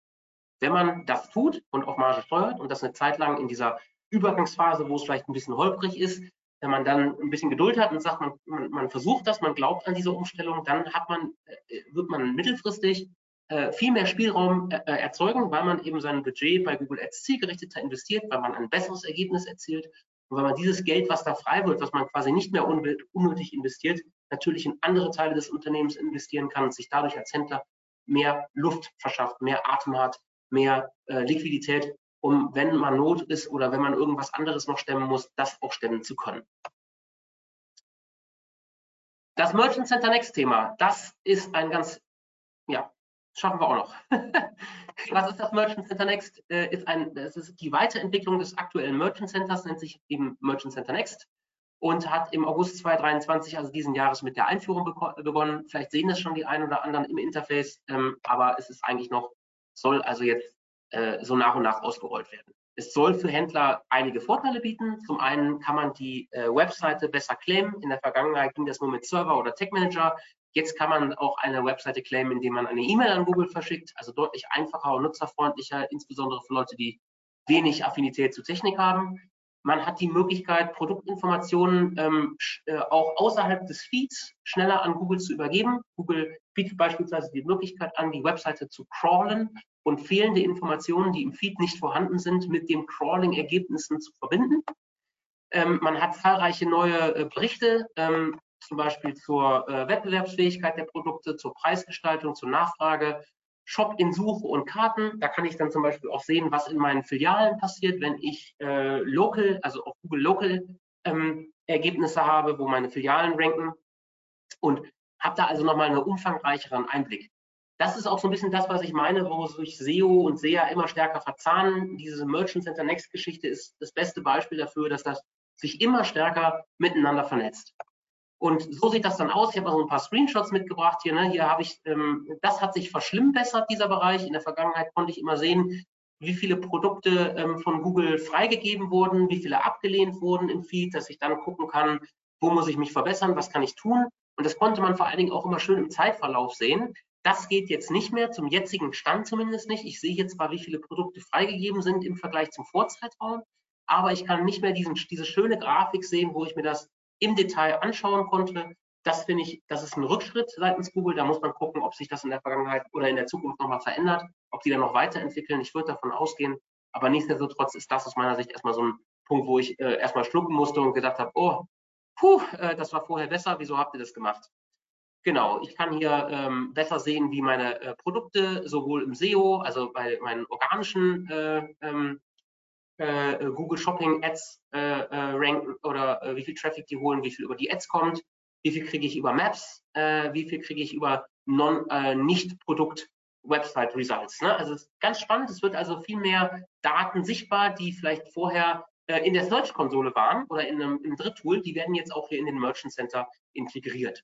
Wenn man das tut und auf Marge steuert und das eine Zeit lang in dieser Übergangsphase, wo es vielleicht ein bisschen holprig ist, wenn man dann ein bisschen Geduld hat und sagt, man, man, man versucht das, man glaubt an diese Umstellung, dann hat man, äh, wird man mittelfristig äh, viel mehr Spielraum äh, erzeugen, weil man eben sein Budget bei Google Ads zielgerichteter investiert, weil man ein besseres Ergebnis erzielt. Und weil man dieses Geld, was da frei wird, was man quasi nicht mehr unnötig investiert, natürlich in andere Teile des Unternehmens investieren kann und sich dadurch als Händler mehr Luft verschafft, mehr Atem hat, mehr Liquidität um, wenn man Not ist oder wenn man irgendwas anderes noch stemmen muss, das auch stemmen zu können. Das Merchant Center Next Thema, das ist ein ganz, ja, schaffen wir auch noch. Was ist das Merchant Center Next? Äh, ist ein, das ist die Weiterentwicklung des aktuellen Merchant Centers, nennt sich eben Merchant Center Next und hat im August 2023, also diesen Jahres, mit der Einführung begonnen. Vielleicht sehen das schon die einen oder anderen im Interface, ähm, aber es ist eigentlich noch, soll also jetzt äh, so nach und nach ausgerollt werden. Es soll für Händler einige Vorteile bieten. Zum einen kann man die äh, Webseite besser claimen. In der Vergangenheit ging das nur mit Server oder Tech Manager. Jetzt kann man auch eine Webseite claimen, indem man eine E-Mail an Google verschickt, also deutlich einfacher und nutzerfreundlicher, insbesondere für Leute, die wenig Affinität zu Technik haben. Man hat die Möglichkeit, Produktinformationen ähm, äh, auch außerhalb des Feeds schneller an Google zu übergeben. Google bietet beispielsweise die Möglichkeit an, die Webseite zu crawlen und fehlende Informationen, die im Feed nicht vorhanden sind, mit den Crawling-Ergebnissen zu verbinden. Ähm, man hat zahlreiche neue äh, Berichte, ähm, zum Beispiel zur äh, Wettbewerbsfähigkeit der Produkte, zur Preisgestaltung, zur Nachfrage, Shop in Suche und Karten. Da kann ich dann zum Beispiel auch sehen, was in meinen Filialen passiert, wenn ich äh, Local, also auf Google Local ähm, Ergebnisse habe, wo meine Filialen ranken und habe da also nochmal einen umfangreicheren Einblick. Das ist auch so ein bisschen das, was ich meine, wo sich SEO und SEA immer stärker verzahnen. Diese Merchant Center Next Geschichte ist das beste Beispiel dafür, dass das sich immer stärker miteinander vernetzt. Und so sieht das dann aus. Ich habe mal so ein paar Screenshots mitgebracht hier. Ne? Hier habe ich, ähm, das hat sich verschlimmbessert, dieser Bereich. In der Vergangenheit konnte ich immer sehen, wie viele Produkte ähm, von Google freigegeben wurden, wie viele abgelehnt wurden im Feed, dass ich dann gucken kann, wo muss ich mich verbessern, was kann ich tun. Und das konnte man vor allen Dingen auch immer schön im Zeitverlauf sehen. Das geht jetzt nicht mehr, zum jetzigen Stand zumindest nicht. Ich sehe jetzt zwar, wie viele Produkte freigegeben sind im Vergleich zum Vorzeitraum, aber ich kann nicht mehr diesen, diese schöne Grafik sehen, wo ich mir das im Detail anschauen konnte. Das finde ich, das ist ein Rückschritt seitens Google. Da muss man gucken, ob sich das in der Vergangenheit oder in der Zukunft nochmal verändert, ob die dann noch weiterentwickeln. Ich würde davon ausgehen. Aber nichtsdestotrotz ist das aus meiner Sicht erstmal so ein Punkt, wo ich äh, erstmal schlucken musste und gedacht habe, oh, puh, äh, das war vorher besser. Wieso habt ihr das gemacht? Genau, ich kann hier ähm, besser sehen, wie meine äh, Produkte sowohl im SEO, also bei meinen organischen äh, ähm, äh, Google Shopping Ads äh, äh, ranken oder äh, wie viel Traffic die holen, wie viel über die Ads kommt, wie viel kriege ich über Maps, wie viel kriege ich über non, nicht Produkt Website Results. Ne? Also es ist ganz spannend. Es wird also viel mehr Daten sichtbar, die vielleicht vorher in der Search-Konsole waren oder in einem, im Dritttool, die werden jetzt auch hier in den Merchant Center integriert.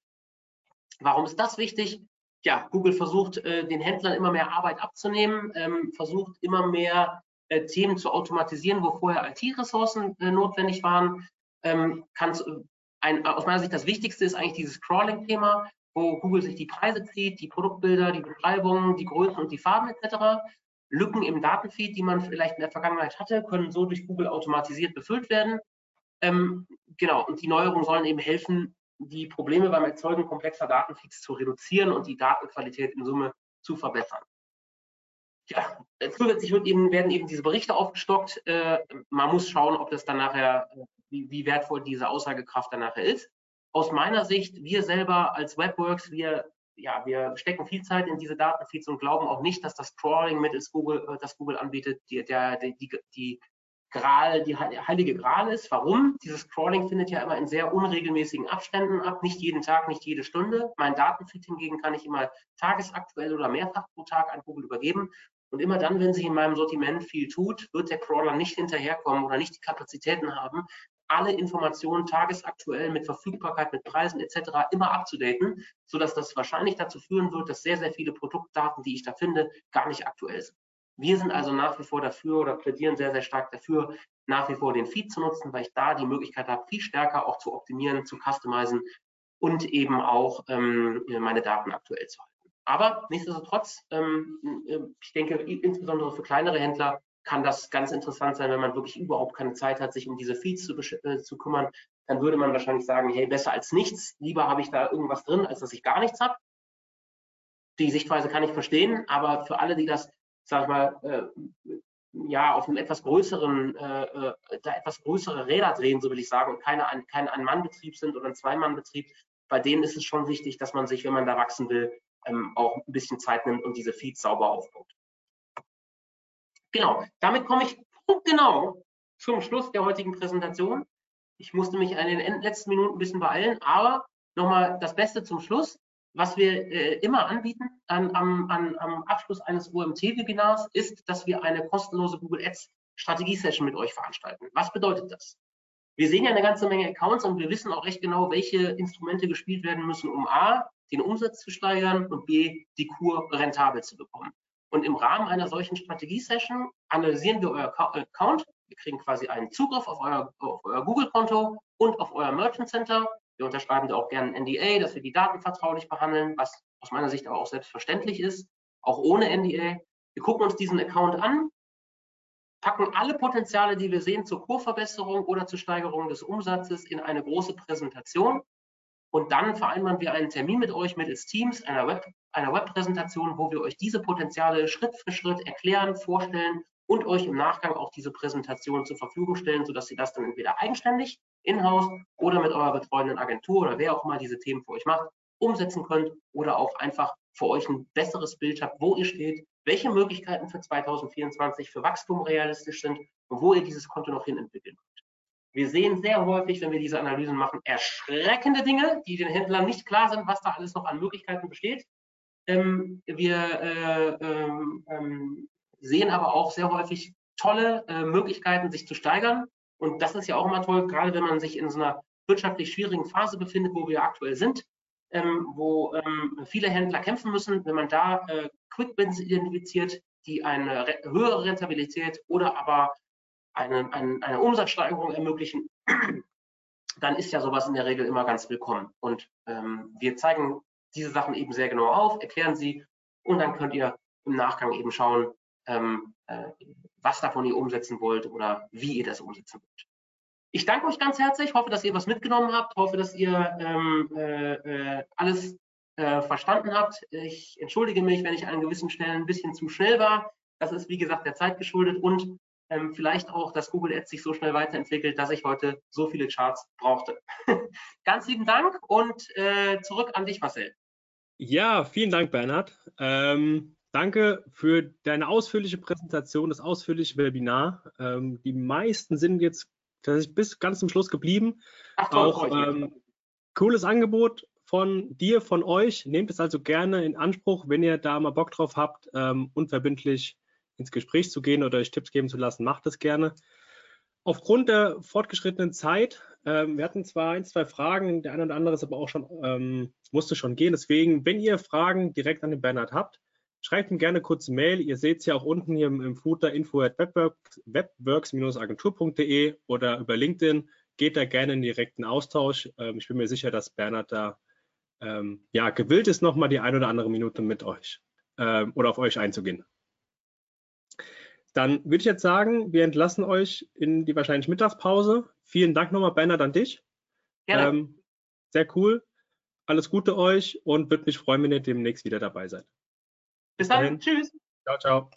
Warum ist das wichtig? Ja, Google versucht, den Händlern immer mehr Arbeit abzunehmen, ähm, versucht immer mehr äh, Themen zu automatisieren, wo vorher IT-Ressourcen äh, notwendig waren. Ähm, äh, ein, aus meiner Sicht das Wichtigste ist eigentlich dieses Crawling-Thema, wo Google sich die Preise zieht, die Produktbilder, die Beschreibungen, die Größen und die Farben etc. Lücken im Datenfeed, die man vielleicht in der Vergangenheit hatte, können so durch Google automatisiert befüllt werden. Ähm, genau, und die Neuerungen sollen eben helfen, die Probleme beim Erzeugen komplexer Datenfeeds zu reduzieren und die Datenqualität in Summe zu verbessern ja, zusätzlich eben, werden eben diese Berichte aufgestockt. Äh, man muss schauen, ob das dann nachher, wie, wie, wertvoll diese Aussagekraft dann nachher ist. Aus meiner Sicht, wir selber als Webworks, wir, ja, wir stecken viel Zeit in diese Datenfeeds und glauben auch nicht, dass das Crawling mittels Google, äh, das Google anbietet, die, der, die, die Gral, die heilige Gral ist. Warum? Dieses Crawling findet ja immer in sehr unregelmäßigen Abständen ab, nicht jeden Tag, nicht jede Stunde. Mein Datenfeed hingegen kann ich immer tagesaktuell oder mehrfach pro Tag an Google übergeben. Und immer dann, wenn sich in meinem Sortiment viel tut, wird der Crawler nicht hinterherkommen oder nicht die Kapazitäten haben, alle Informationen tagesaktuell mit Verfügbarkeit, mit Preisen etc. immer abzudaten, sodass das wahrscheinlich dazu führen wird, dass sehr, sehr viele Produktdaten, die ich da finde, gar nicht aktuell sind. Wir sind also nach wie vor dafür oder plädieren sehr, sehr stark dafür, nach wie vor den Feed zu nutzen, weil ich da die Möglichkeit habe, viel stärker auch zu optimieren, zu customizen und eben auch ähm, meine Daten aktuell zu halten. Aber nichtsdestotrotz, ähm, äh, ich denke, insbesondere für kleinere Händler kann das ganz interessant sein, wenn man wirklich überhaupt keine Zeit hat, sich um diese Feeds zu, äh, zu kümmern. Dann würde man wahrscheinlich sagen, hey, besser als nichts. Lieber habe ich da irgendwas drin, als dass ich gar nichts habe. Die Sichtweise kann ich verstehen, aber für alle, die das, sag ich mal, äh, ja, auf einem etwas größeren, äh, äh da etwas größere Räder drehen, so will ich sagen, und keine, kein Ein-Mann-Betrieb sind oder ein Zwei-Mann-Betrieb, bei denen ist es schon wichtig, dass man sich, wenn man da wachsen will, ähm, auch ein bisschen Zeit nimmt und diese Feeds sauber aufbaut. Genau, damit komme ich genau zum Schluss der heutigen Präsentation. Ich musste mich in den letzten Minuten ein bisschen beeilen, aber nochmal das Beste zum Schluss. Was wir äh, immer anbieten an, am, an, am Abschluss eines OMT-Webinars ist, dass wir eine kostenlose Google Ads Strategie-Session mit euch veranstalten. Was bedeutet das? Wir sehen ja eine ganze Menge Accounts und wir wissen auch recht genau, welche Instrumente gespielt werden müssen, um A, den Umsatz zu steigern und B, die Kur rentabel zu bekommen. Und im Rahmen einer solchen Strategie-Session analysieren wir euer Account. Wir kriegen quasi einen Zugriff auf euer, euer Google-Konto und auf euer Merchant Center Wir unterschreiben da auch gerne ein NDA, dass wir die Daten vertraulich behandeln, was aus meiner Sicht aber auch selbstverständlich ist, auch ohne NDA. Wir gucken uns diesen Account an, packen alle Potenziale, die wir sehen, zur Kurverbesserung oder zur Steigerung des Umsatzes in eine große Präsentation und dann vereinbaren wir einen Termin mit euch mittels Teams, einer, Web, einer Webpräsentation, wo wir euch diese Potenziale Schritt für Schritt erklären, vorstellen und euch im Nachgang auch diese Präsentation zur Verfügung stellen, sodass ihr das dann entweder eigenständig in-house oder mit eurer betreuenden Agentur oder wer auch immer diese Themen für euch macht, umsetzen könnt oder auch einfach für euch ein besseres Bild habt, wo ihr steht, welche Möglichkeiten für 2024 für Wachstum realistisch sind und wo ihr dieses Konto noch hin entwickeln könnt. Wir sehen sehr häufig, wenn wir diese Analysen machen, erschreckende Dinge, die den Händlern nicht klar sind, was da alles noch an Möglichkeiten besteht. Ähm, wir äh, ähm, ähm, sehen aber auch sehr häufig tolle äh, Möglichkeiten, sich zu steigern. Und das ist ja auch immer toll, gerade wenn man sich in so einer wirtschaftlich schwierigen Phase befindet, wo wir aktuell sind, ähm, wo ähm, viele Händler kämpfen müssen. Wenn man da äh, Quick Wins identifiziert, die eine höhere Rentabilität oder aber eine, eine, eine Umsatzsteigerung ermöglichen, dann ist ja sowas in der Regel immer ganz willkommen. Und ähm, wir zeigen diese Sachen eben sehr genau auf, erklären sie und dann könnt ihr im Nachgang eben schauen, ähm, äh, was davon ihr umsetzen wollt oder wie ihr das umsetzen wollt. Ich danke euch ganz herzlich, hoffe, dass ihr was mitgenommen habt, hoffe, dass ihr ähm, äh, äh alles äh, verstanden habt. Ich entschuldige mich, wenn ich an gewissen Stellen ein bisschen zu schnell war. Das ist, wie gesagt, der Zeit geschuldet und ähm, vielleicht auch, dass Google Ads sich so schnell weiterentwickelt, dass ich heute so viele Charts brauchte. Ganz lieben Dank und äh, zurück an dich, Marcel. Ja, vielen Dank, Bernhard. Ähm, danke für deine ausführliche Präsentation, das ausführliche Webinar. Ähm, die meisten sind jetzt tatsächlich bis ganz zum Schluss geblieben. Ach, toll, auch ähm, cooles Angebot von dir, von euch. Nehmt es also gerne in Anspruch, wenn ihr da mal Bock drauf habt, ähm, unverbindlich ins Gespräch zu gehen oder euch Tipps geben zu lassen, macht es gerne. Aufgrund der fortgeschrittenen Zeit, ähm, wir hatten zwar ein, zwei Fragen, der eine oder andere ist aber auch schon, ähm, musste schon gehen. Deswegen, wenn ihr Fragen direkt an den Bernhard habt, schreibt ihm gerne kurz eine Mail. Ihr seht es ja auch unten hier im, im Footer info at webworks-agentur.de oder über LinkedIn. Geht da gerne in direkten Austausch. Ähm, ich bin mir sicher, dass Bernhard da ähm, ja, gewillt ist, nochmal die ein oder andere Minute mit euch ähm, oder auf euch einzugehen. Dann würde ich jetzt sagen, wir entlassen euch in die wahrscheinlich Mittagspause. Vielen Dank nochmal, Bernhard, an dich. Gerne. Ähm, sehr cool. Alles Gute euch und würde mich freuen, wenn ihr demnächst wieder dabei seid. Bis, dann. Tschüss. Ciao, ciao.